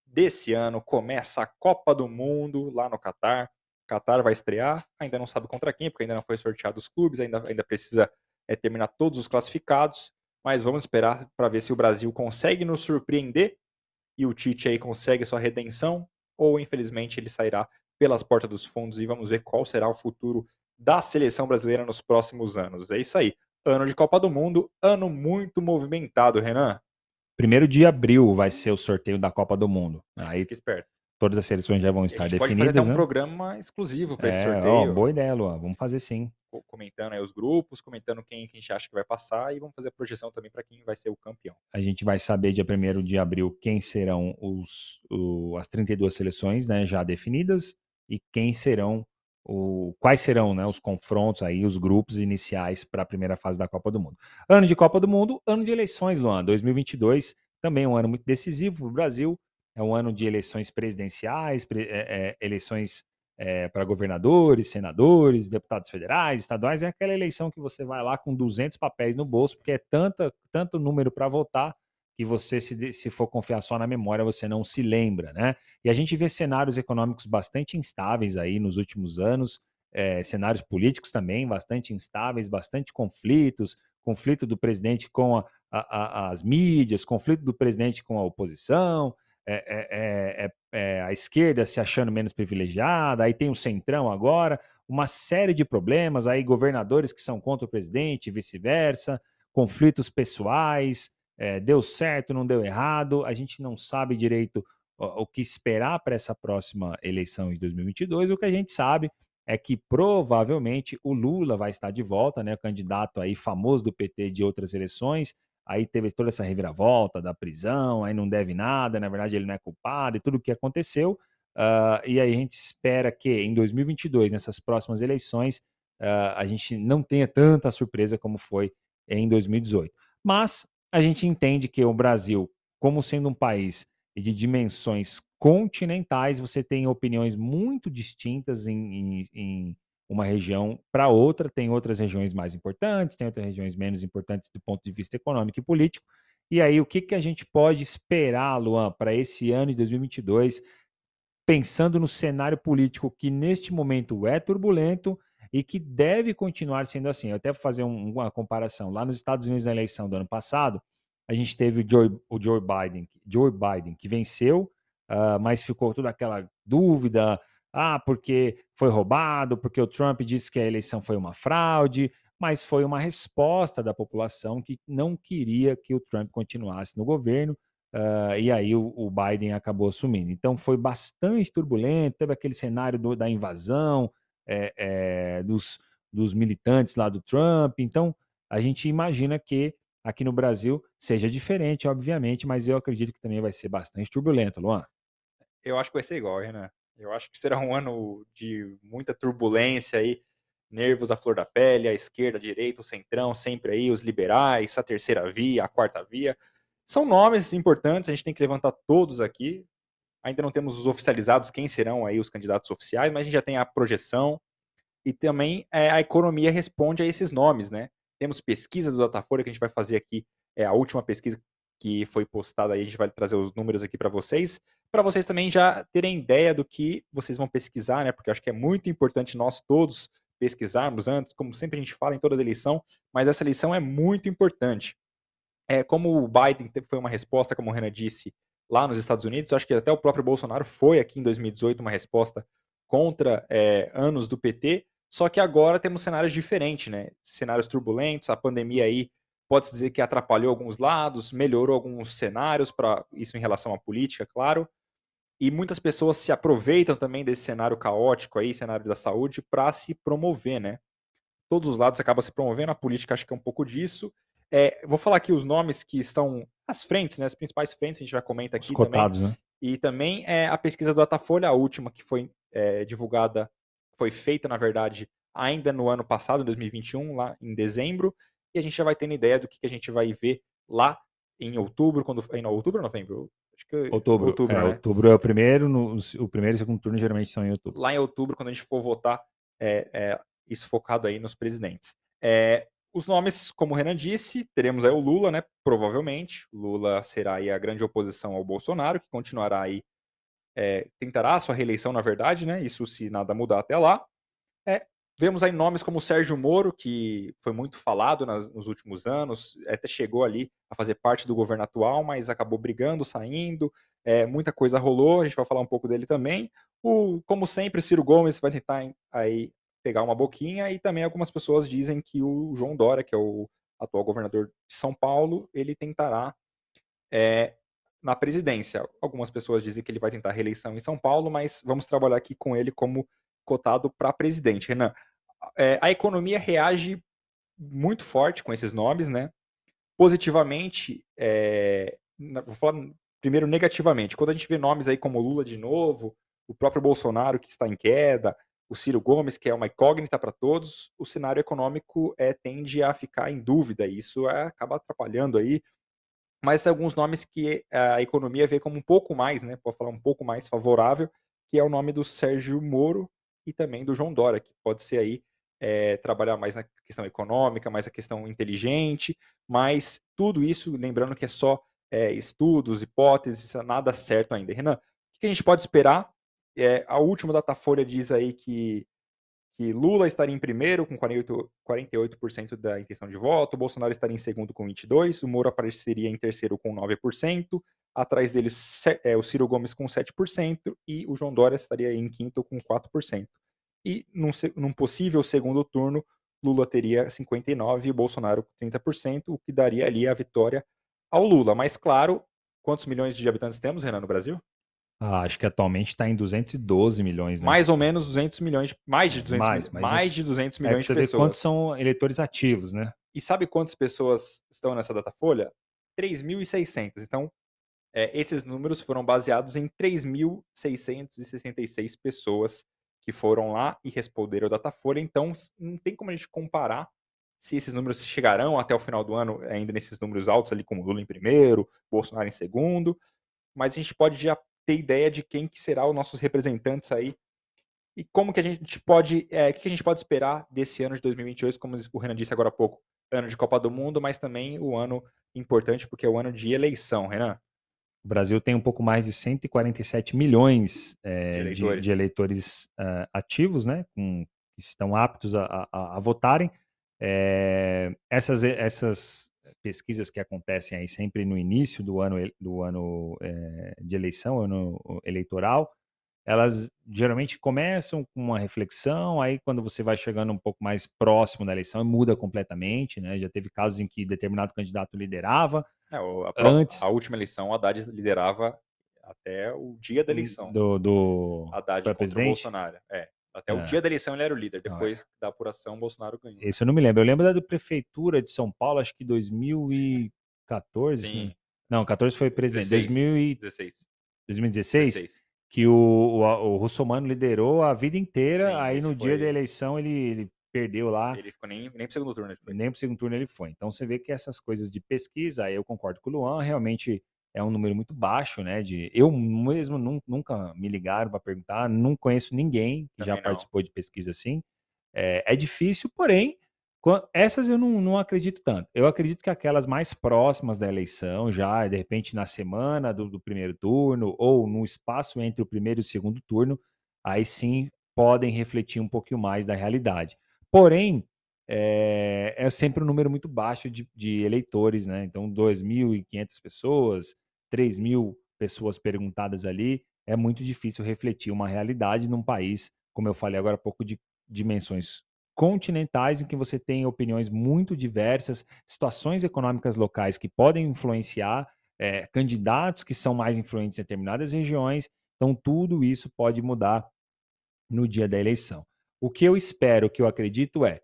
desse ano começa a Copa do Mundo lá no Catar. Catar vai estrear, ainda não sabe contra quem, porque ainda não foi sorteado os clubes, ainda, ainda precisa é, terminar todos os classificados mas vamos esperar para ver se o Brasil consegue nos surpreender e o Tite aí consegue sua redenção, ou infelizmente ele sairá pelas portas dos fundos e vamos ver qual será o futuro da seleção brasileira nos próximos anos. É isso aí. Ano de Copa do Mundo, ano muito movimentado, Renan. Primeiro de abril vai ser o sorteio da Copa do Mundo. Aí Fique esperto todas as seleções já vão estar a gente definidas. Pode fazer né? um programa exclusivo para é, esse sorteio. Ó, boa ideia, Luan. Vamos fazer sim. Comentando aí os grupos, comentando quem, quem a gente acha que vai passar e vamos fazer a projeção também para quem vai ser o campeão. A gente vai saber dia 1 de abril quem serão os, o, as 32 seleções né, já definidas e quem serão o, quais serão né, os confrontos aí, os grupos iniciais para a primeira fase da Copa do Mundo. Ano de Copa do Mundo, ano de eleições, Luan. 2022 também um ano muito decisivo para o Brasil é um ano de eleições presidenciais, pre, é, é, eleições é, para governadores, senadores, deputados federais, estaduais. É aquela eleição que você vai lá com 200 papéis no bolso, porque é tanta, tanto número para votar que você, se, se for confiar só na memória, você não se lembra, né? E a gente vê cenários econômicos bastante instáveis aí nos últimos anos, é, cenários políticos também bastante instáveis, bastante conflitos, conflito do presidente com a, a, a, as mídias, conflito do presidente com a oposição, é é, é, é, é, a esquerda se achando menos privilegiada, aí tem o centrão agora, uma série de problemas, aí governadores que são contra o presidente, vice-versa, conflitos pessoais, deu certo, não deu errado, a gente não sabe direito o, o que esperar para essa próxima eleição de 2022, o que a gente sabe é que provavelmente o Lula vai estar de volta, né, candidato aí famoso do PT de outras eleições, aí teve toda essa reviravolta da prisão, aí não deve nada, na verdade ele não é culpado e tudo o que aconteceu. Uh, e aí a gente espera que em 2022, nessas próximas eleições, uh, a gente não tenha tanta surpresa como foi em 2018. Mas a gente entende que o Brasil, como sendo um país de dimensões continentais, você tem opiniões muito distintas em, em, em uma região para outra, tem outras regiões mais importantes, tem outras regiões menos importantes do ponto de vista econômico e político. E aí, o que, que a gente pode esperar, Luan, para esse ano de 2022, pensando no cenário político que neste momento é turbulento e que deve continuar sendo assim? Eu até vou fazer um, uma comparação. Lá nos Estados Unidos, na eleição do ano passado, a gente teve o Joe, o Joe Biden, Joe Biden, que venceu, uh, mas ficou toda aquela dúvida, ah, porque foi roubado, porque o Trump disse que a eleição foi uma fraude, mas foi uma resposta da população que não queria que o Trump continuasse no governo, uh, e aí o, o, Biden acabou assumindo. Então foi bastante turbulento, teve aquele cenário do, da invasão é, é, dos, dos militantes lá do Trump, então a gente imagina que aqui no Brasil seja diferente, obviamente, mas eu acredito que também vai ser bastante turbulento, Luan. Eu acho que vai ser igual, Renan. Eu acho que será um ano de muita turbulência aí, nervos à flor da pele, a esquerda, a direita, o centrão, sempre aí, os liberais, a terceira via, a quarta via. São nomes importantes, a gente tem que levantar todos aqui. Ainda não temos os oficializados, quem serão aí os candidatos oficiais, mas a gente já tem a projeção. E também é, a economia responde a esses nomes, né? Temos pesquisa do Datafolha que a gente vai fazer aqui, é a última pesquisa que foi postada aí, a gente vai trazer os números aqui para vocês, para vocês também já terem ideia do que vocês vão pesquisar, né? Porque eu acho que é muito importante nós todos pesquisarmos antes, como sempre a gente fala em toda eleição, mas essa eleição é muito importante. É, como o Biden foi uma resposta, como o Renan disse, lá nos Estados Unidos, eu acho que até o próprio Bolsonaro foi aqui em 2018 uma resposta contra é, anos do PT, só que agora temos cenários diferentes, né? Cenários turbulentos, a pandemia aí pode-se dizer que atrapalhou alguns lados, melhorou alguns cenários, para isso em relação à política, claro. E muitas pessoas se aproveitam também desse cenário caótico aí, cenário da saúde, para se promover, né? Todos os lados acabam se promovendo, a política acho que é um pouco disso. É, vou falar aqui os nomes que estão as frentes, né? As principais frentes, a gente já comenta aqui os cotados, também. Né? E também é, a pesquisa do Datafolha, a última que foi é, divulgada foi feita, na verdade, ainda no ano passado, 2021, lá em dezembro, e a gente já vai tendo ideia do que, que a gente vai ver lá em outubro, quando em outubro ou novembro? Acho que outubro. Outubro, é, né? outubro é o primeiro, no, o primeiro e o segundo turno geralmente são em outubro. Lá em outubro, quando a gente for votar, é, é isso focado aí nos presidentes. É, os nomes, como o Renan disse, teremos aí o Lula, né? Provavelmente. Lula será aí a grande oposição ao Bolsonaro, que continuará aí é, tentará a sua reeleição, na verdade, né? Isso se nada mudar até lá. Vemos aí nomes como Sérgio Moro, que foi muito falado nas, nos últimos anos, até chegou ali a fazer parte do governo atual, mas acabou brigando, saindo. É, muita coisa rolou, a gente vai falar um pouco dele também. O, como sempre, Ciro Gomes vai tentar aí pegar uma boquinha e também algumas pessoas dizem que o João Dória, que é o atual governador de São Paulo, ele tentará é, na presidência. Algumas pessoas dizem que ele vai tentar reeleição em São Paulo, mas vamos trabalhar aqui com ele como cotado para presidente. Renan, é, a economia reage muito forte com esses nomes, né? Positivamente, é, vou falar primeiro negativamente. Quando a gente vê nomes aí como Lula de novo, o próprio Bolsonaro que está em queda, o Ciro Gomes, que é uma incógnita para todos, o cenário econômico é, tende a ficar em dúvida. Isso é, acaba atrapalhando aí mas alguns nomes que a economia vê como um pouco mais, né, pode falar um pouco mais favorável, que é o nome do Sérgio Moro e também do João Dória, que pode ser aí é, trabalhar mais na questão econômica, mais a questão inteligente, mas tudo isso, lembrando que é só é, estudos, hipóteses, nada certo ainda. Renan, o que a gente pode esperar? É, a última Datafolha diz aí que que Lula estaria em primeiro com 48%, 48% da intenção de voto, Bolsonaro estaria em segundo com 22%, o Moro apareceria em terceiro com 9%, atrás dele é, o Ciro Gomes com 7% e o João Dória estaria em quinto com 4%. E num, num possível segundo turno, Lula teria 59% e Bolsonaro com 30%, o que daria ali a vitória ao Lula. Mas claro, quantos milhões de habitantes temos, Renan, no Brasil? Ah, acho que atualmente está em 212 milhões, né? Mais ou menos 200 milhões, mais de 200, mais, mais, mais de 200 milhões é, de pessoas. quantos são eleitores ativos, né? E sabe quantas pessoas estão nessa data folha? 3.600. Então, é, esses números foram baseados em 3.666 pessoas que foram lá e responderam o Datafolha, então não tem como a gente comparar se esses números chegarão até o final do ano ainda nesses números altos ali, como Lula em primeiro, Bolsonaro em segundo, mas a gente pode já ter ideia de quem que será os nossos representantes aí e como que a gente pode, é, o que a gente pode esperar desse ano de 2022, como o Renan disse agora há pouco, ano de Copa do Mundo, mas também o ano importante porque é o ano de eleição, Renan. O Brasil tem um pouco mais de 147 milhões é, de eleitores, de, de eleitores uh, ativos, né, com, que estão aptos a, a, a votarem. É, essas, essas pesquisas que acontecem aí sempre no início do ano, do ano é, de eleição, ano eleitoral, elas geralmente começam com uma reflexão, aí quando você vai chegando um pouco mais próximo da eleição, muda completamente, né? Já teve casos em que determinado candidato liderava. É, a, antes a última eleição, o Haddad liderava até o dia da eleição. Do, do Haddad contra presidente? o Bolsonaro. É. Até é. o dia da eleição ele era o líder. Depois ah, da apuração, o Bolsonaro ganhou. Isso eu não me lembro. Eu lembro da prefeitura de São Paulo, acho que 2014. Sim. Não, 14 foi presidente. 2016. 2016? 2016 que o, o, o Russomano liderou a vida inteira, Sim, aí no dia da eleição ele, ele perdeu lá. Ele ficou nem, nem pro segundo turno ele foi. Nem pro segundo turno ele foi. Então você vê que essas coisas de pesquisa, aí eu concordo com o Luan, realmente é um número muito baixo, né? De, eu mesmo nunca me ligaram para perguntar, não conheço ninguém que Também já não. participou de pesquisa assim. É, é difícil, porém, essas eu não, não acredito tanto. Eu acredito que aquelas mais próximas da eleição, já de repente na semana do, do primeiro turno, ou no espaço entre o primeiro e o segundo turno, aí sim podem refletir um pouquinho mais da realidade. Porém, é, é sempre um número muito baixo de, de eleitores, né? Então, 2.500 pessoas, 3 mil pessoas perguntadas ali, é muito difícil refletir uma realidade num país, como eu falei agora há pouco, de dimensões continentais em que você tem opiniões muito diversas, situações econômicas locais que podem influenciar, é, candidatos que são mais influentes em determinadas regiões. Então, tudo isso pode mudar no dia da eleição. O que eu espero, o que eu acredito é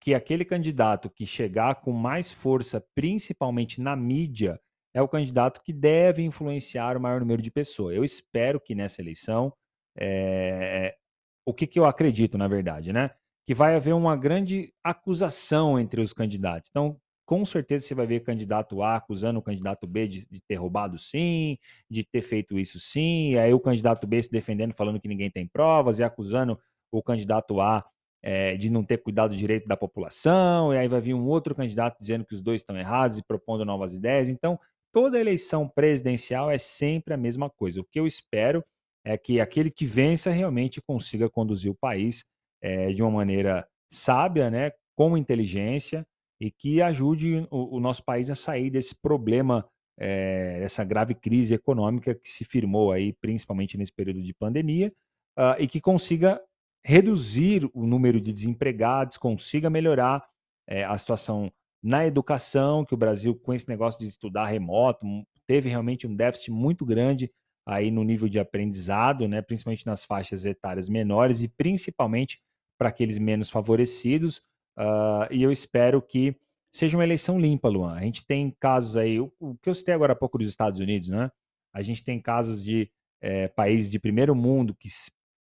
que aquele candidato que chegar com mais força, principalmente na mídia, é o candidato que deve influenciar o maior número de pessoas. Eu espero que nessa eleição, é, o que, que eu acredito, na verdade, né? que vai haver uma grande acusação entre os candidatos. Então, com certeza você vai ver candidato A acusando o candidato B de, de, ter roubado sim, de ter feito isso sim, e aí o candidato B se defendendo, falando que ninguém tem provas, e acusando o candidato A é, de não ter cuidado direito da população, e aí vai vir um outro candidato dizendo que os dois estão errados e propondo novas ideias. Então, toda eleição presidencial é sempre a mesma coisa. O que eu espero é que aquele que vença realmente consiga conduzir o país é, de uma maneira sábia, né, com inteligência e que ajude o, o nosso país a sair desse problema, é, dessa grave crise econômica que se firmou aí, principalmente nesse período de pandemia, uh, e que consiga reduzir o número de desempregados, consiga melhorar é, a situação na educação, que o Brasil, com esse negócio de estudar remoto, teve realmente um déficit muito grande aí no nível de aprendizado, né, principalmente nas faixas etárias menores e principalmente para aqueles menos favorecidos. Uh, e eu espero que seja uma eleição limpa, Luan. A gente tem casos aí, o, o, que eu citei agora há pouco dos Estados Unidos, né? A gente tem casos de é, países de primeiro mundo que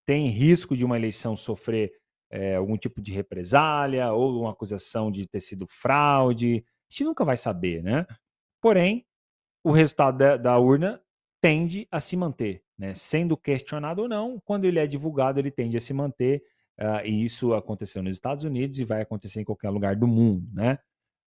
tem risco de uma eleição sofrer é, algum tipo de represália ou uma acusação de ter sido fraude. A gente nunca vai saber, né? Porém, o resultado da, da urna tende a se manter, né? Sendo questionado ou não, quando ele é divulgado, ele tende a se manter. Uh, e isso aconteceu nos Estados Unidos e vai acontecer em qualquer lugar do mundo, né?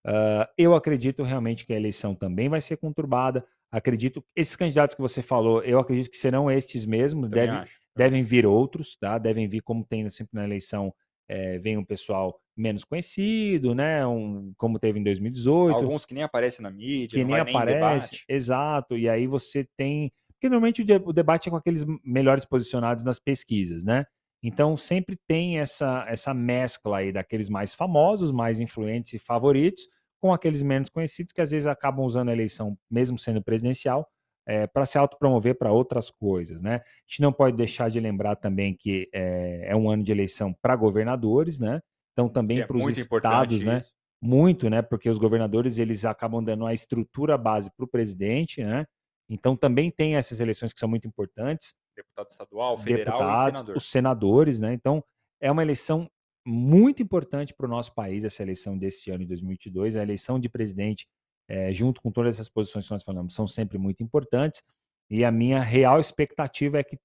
Uh, eu acredito realmente que a eleição também vai ser conturbada. Acredito esses candidatos que você falou, eu acredito que serão estes mesmos. Devem, devem vir outros, tá? Devem vir como tem sempre na eleição. É, vem um pessoal menos conhecido, né? Um, como teve em 2018. Alguns que nem aparecem na mídia, que nem aparece, exato. E aí você tem, porque normalmente o, de, o debate é com aqueles melhores posicionados nas pesquisas, né? Então sempre tem essa, essa mescla aí daqueles mais famosos, mais influentes e favoritos, com aqueles menos conhecidos que às vezes acabam usando a eleição, mesmo sendo presidencial, é, para se autopromover para outras coisas, né? A gente não pode deixar de lembrar também que é, é um ano de eleição para governadores, né? Então também é para os estados, né? Isso. Muito, né? Porque os governadores eles acabam dando a estrutura base para o presidente, né? Então também tem essas eleições que são muito importantes. Deputado estadual, federal Deputados, e senador. Os senadores, né? Então é uma eleição muito importante para o nosso país, essa eleição desse ano de 2022. A eleição de presidente, é, junto com todas essas posições que nós falamos, são sempre muito importantes. E a minha real expectativa é que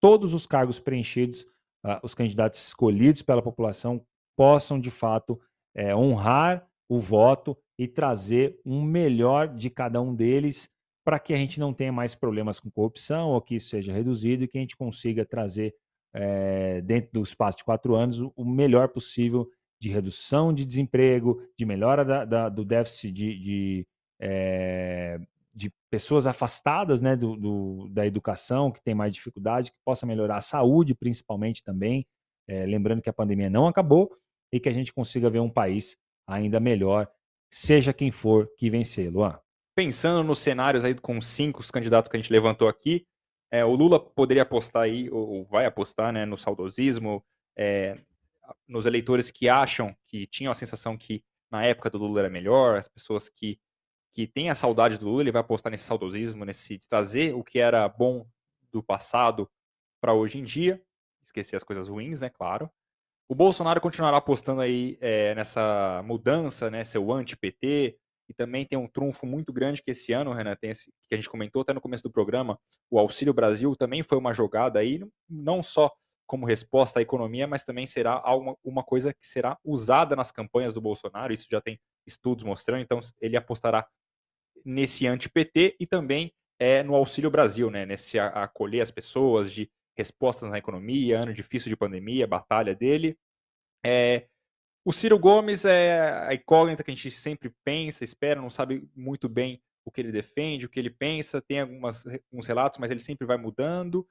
todos os cargos preenchidos, uh, os candidatos escolhidos pela população, possam de fato é, honrar o voto e trazer um melhor de cada um deles para que a gente não tenha mais problemas com corrupção ou que isso seja reduzido e que a gente consiga trazer é, dentro do espaço de quatro anos o melhor possível de redução de desemprego, de melhora da, da, do déficit de, de, é, de, pessoas afastadas né, do, do, da educação, que tem mais dificuldade, que possa melhorar a saúde, principalmente também. É, lembrando que a pandemia não acabou e que a gente consiga ver um país ainda melhor, seja quem for que vencer, Luan pensando nos cenários aí com cinco candidatos que a gente levantou aqui, é, o Lula poderia apostar aí, ou vai apostar, né, no saudosismo, é, nos eleitores que acham, que tinham a sensação que na época do Lula era melhor, as pessoas que, que têm a saudade do Lula, ele vai apostar nesse saudosismo, nesse trazer o que era bom do passado para hoje em dia, esquecer as coisas ruins, né, claro. O Bolsonaro continuará apostando aí é, nessa mudança, né, seu anti-PT, e também tem um trunfo muito grande que esse ano, Renan, tem esse, que a gente comentou até no começo do programa, o Auxílio Brasil também foi uma jogada aí, não só como resposta à economia, mas também será alguma, uma coisa que será usada nas campanhas do Bolsonaro, isso já tem estudos mostrando, então ele apostará nesse anti-PT e também é, no Auxílio Brasil, né, nesse acolher as pessoas de respostas na economia, ano difícil de pandemia, batalha dele. É, o Ciro Gomes é a incógnita que a gente sempre pensa, espera, não sabe muito bem o que ele defende, o que ele pensa, tem algumas, alguns relatos, mas ele sempre vai mudando.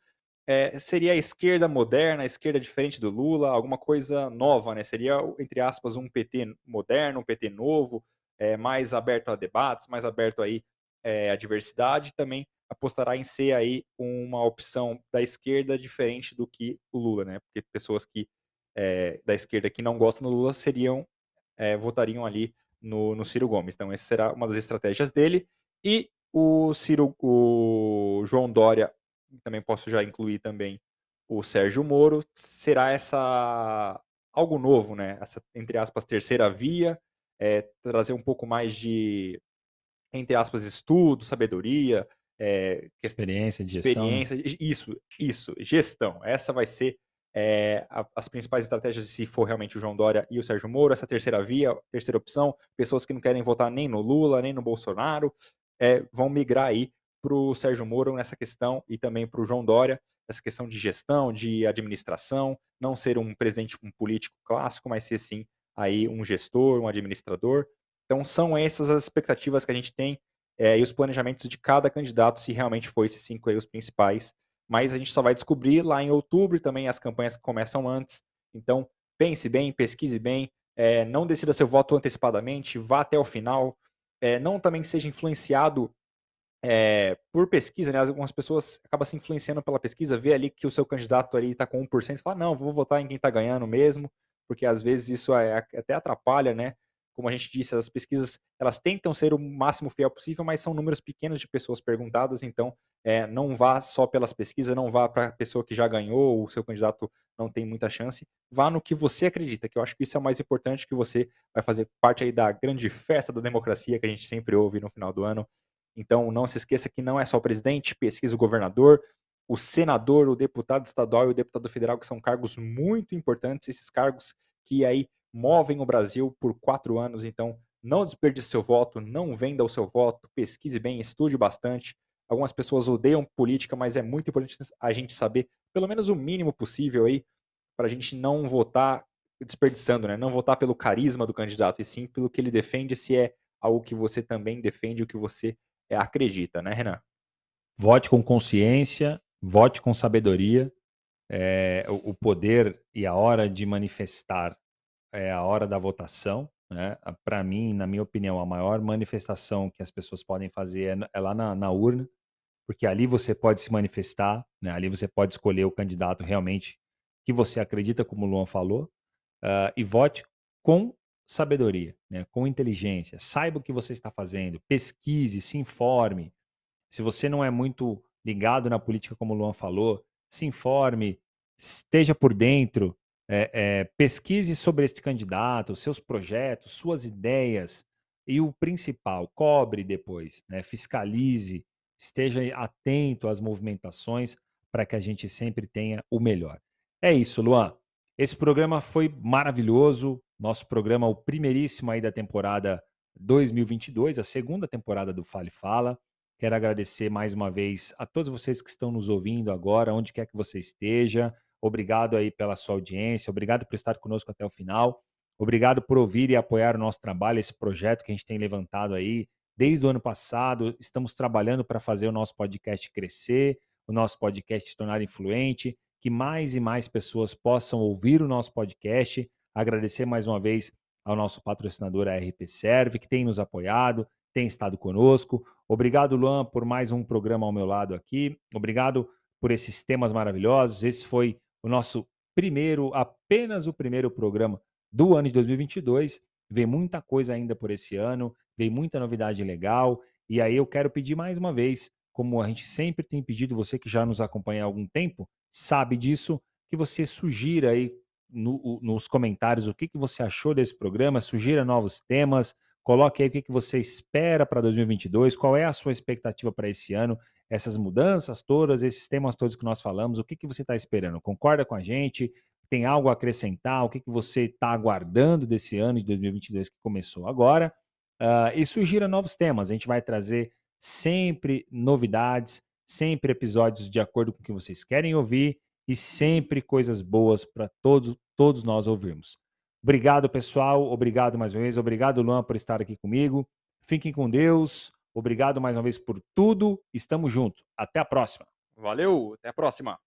É, seria a esquerda moderna, a esquerda diferente do Lula, alguma coisa nova, né? Seria, entre aspas, um PT moderno, um PT novo, é, mais aberto a debates, mais aberto aí é, à diversidade, também apostará em ser aí uma opção da esquerda diferente do que o Lula, né? Porque pessoas que é, da esquerda que não gostam do Lula seriam é, votariam ali no, no, Ciro Gomes. Então, essa será uma das estratégias dele. E o Ciro, o João Dória, também posso já incluir também o Sérgio Moro, será essa algo novo, né? Essa, entre aspas, terceira via, é, trazer um pouco mais de, entre aspas, estudo, sabedoria, é, experiência de experiência, gestão. Isso, isso, gestão. Essa vai ser é, a, as principais estratégias, se for realmente o João Dória e o Sérgio Moro, essa terceira via, terceira opção, pessoas que não querem votar nem no Lula, nem no Bolsonaro, vão migrar aí para o Sérgio Moro nessa questão e também para o João Dória, essa questão de gestão, de administração, não ser um presidente, um político clássico, mas ser sim aí um gestor, um administrador. Então são essas as expectativas que a gente tem é, e os planejamentos de cada candidato, se realmente for esses cinco aí os principais mas a gente só vai descobrir lá em outubro também as campanhas que começam antes. Então, pense bem, pesquise bem, é, não decida seu voto antecipadamente, vá até o final, é, não também seja influenciado é, por pesquisa, né? Algumas pessoas acabam se influenciando pela pesquisa, vê ali que o seu candidato ali está com 1% e fala, não, vou votar em quem está ganhando mesmo, porque às vezes isso é, até atrapalha, né? como a gente disse, as pesquisas elas tentam ser o máximo fiel possível, mas são números pequenos de pessoas perguntadas, então é, não vá só pelas pesquisas, não vá para a pessoa que já ganhou, o seu candidato não tem muita chance, vá no que você acredita, que eu acho que isso é o mais importante, que você vai fazer parte aí da grande festa da democracia que a gente sempre ouve no final do ano. Então não se esqueça que não é só o presidente, pesquisa o governador, o senador, o deputado estadual e o deputado federal, que são cargos muito importantes, esses cargos que aí movem o Brasil por quatro anos, então não desperdice seu voto, não venda o seu voto, pesquise bem, estude bastante. Algumas pessoas odeiam política, mas é muito importante a gente saber pelo menos o mínimo possível aí para a gente não votar desperdiçando, né? Não votar pelo carisma do candidato, e sim pelo que ele defende, se é algo que você também defende, o que você acredita, né, Renan? Vote com consciência, vote com sabedoria. É, o poder e a hora de manifestar é a hora da votação, né? Para mim, na minha opinião, a maior manifestação que as pessoas podem fazer é, é lá na, na, urna, porque ali você pode se manifestar, né? ali você pode escolher o candidato realmente que você acredita, como o Luan falou, uh, e vote com sabedoria, né? com inteligência. Saiba o que você está fazendo, pesquise, se informe. Se você não é muito ligado na política, como o Luan falou, se informe, esteja por dentro, é, é, pesquise sobre este candidato, seus projetos, suas ideias e o principal, cobre depois, né? fiscalize, esteja atento às movimentações para que a gente sempre tenha o melhor. É isso, Luan. Esse programa foi maravilhoso. Nosso programa, o primeiríssimo aí da temporada 2022, a segunda temporada do Fale Fala. Quero agradecer mais uma vez a todos vocês que estão nos ouvindo agora, onde quer que você esteja. Obrigado aí pela sua audiência, obrigado por estar conosco até o final. Obrigado por ouvir e apoiar o nosso trabalho, esse projeto que a gente tem levantado aí desde o ano passado. Estamos trabalhando para fazer o nosso podcast crescer, o nosso podcast se tornar influente, que mais e mais pessoas possam ouvir o nosso podcast. Agradecer mais uma vez ao nosso patrocinador, a RP Serve, que tem nos apoiado, tem estado conosco. Obrigado, Luan, por mais um programa ao meu lado aqui. Obrigado por esses temas maravilhosos. Esse foi o nosso primeiro, apenas o primeiro programa do ano de 2022. Vem muita coisa ainda por esse ano, vem muita novidade legal. E aí eu quero pedir mais uma vez, como a gente sempre tem pedido, você que já nos acompanha há algum tempo, sabe disso, que você sugira aí no, nos comentários o que, que você achou desse programa, sugira novos temas, coloque aí o que, que você espera para 2022, qual é a sua expectativa para esse ano, essas mudanças todas, esses temas todos que nós falamos, o que, que você está esperando? Concorda com a gente? Tem algo a acrescentar? O que, que você está aguardando desse ano de 2022 que começou agora? Uh, e sugira novos temas. A gente vai trazer sempre novidades, sempre episódios de acordo com o que vocês querem ouvir e sempre coisas boas para todos, todos nós ouvirmos. Obrigado, pessoal. Obrigado mais uma vez. Obrigado, Luan, por estar aqui comigo. Fiquem com Deus. Obrigado mais uma vez por tudo. Estamos juntos. Até a próxima. Valeu, até a próxima.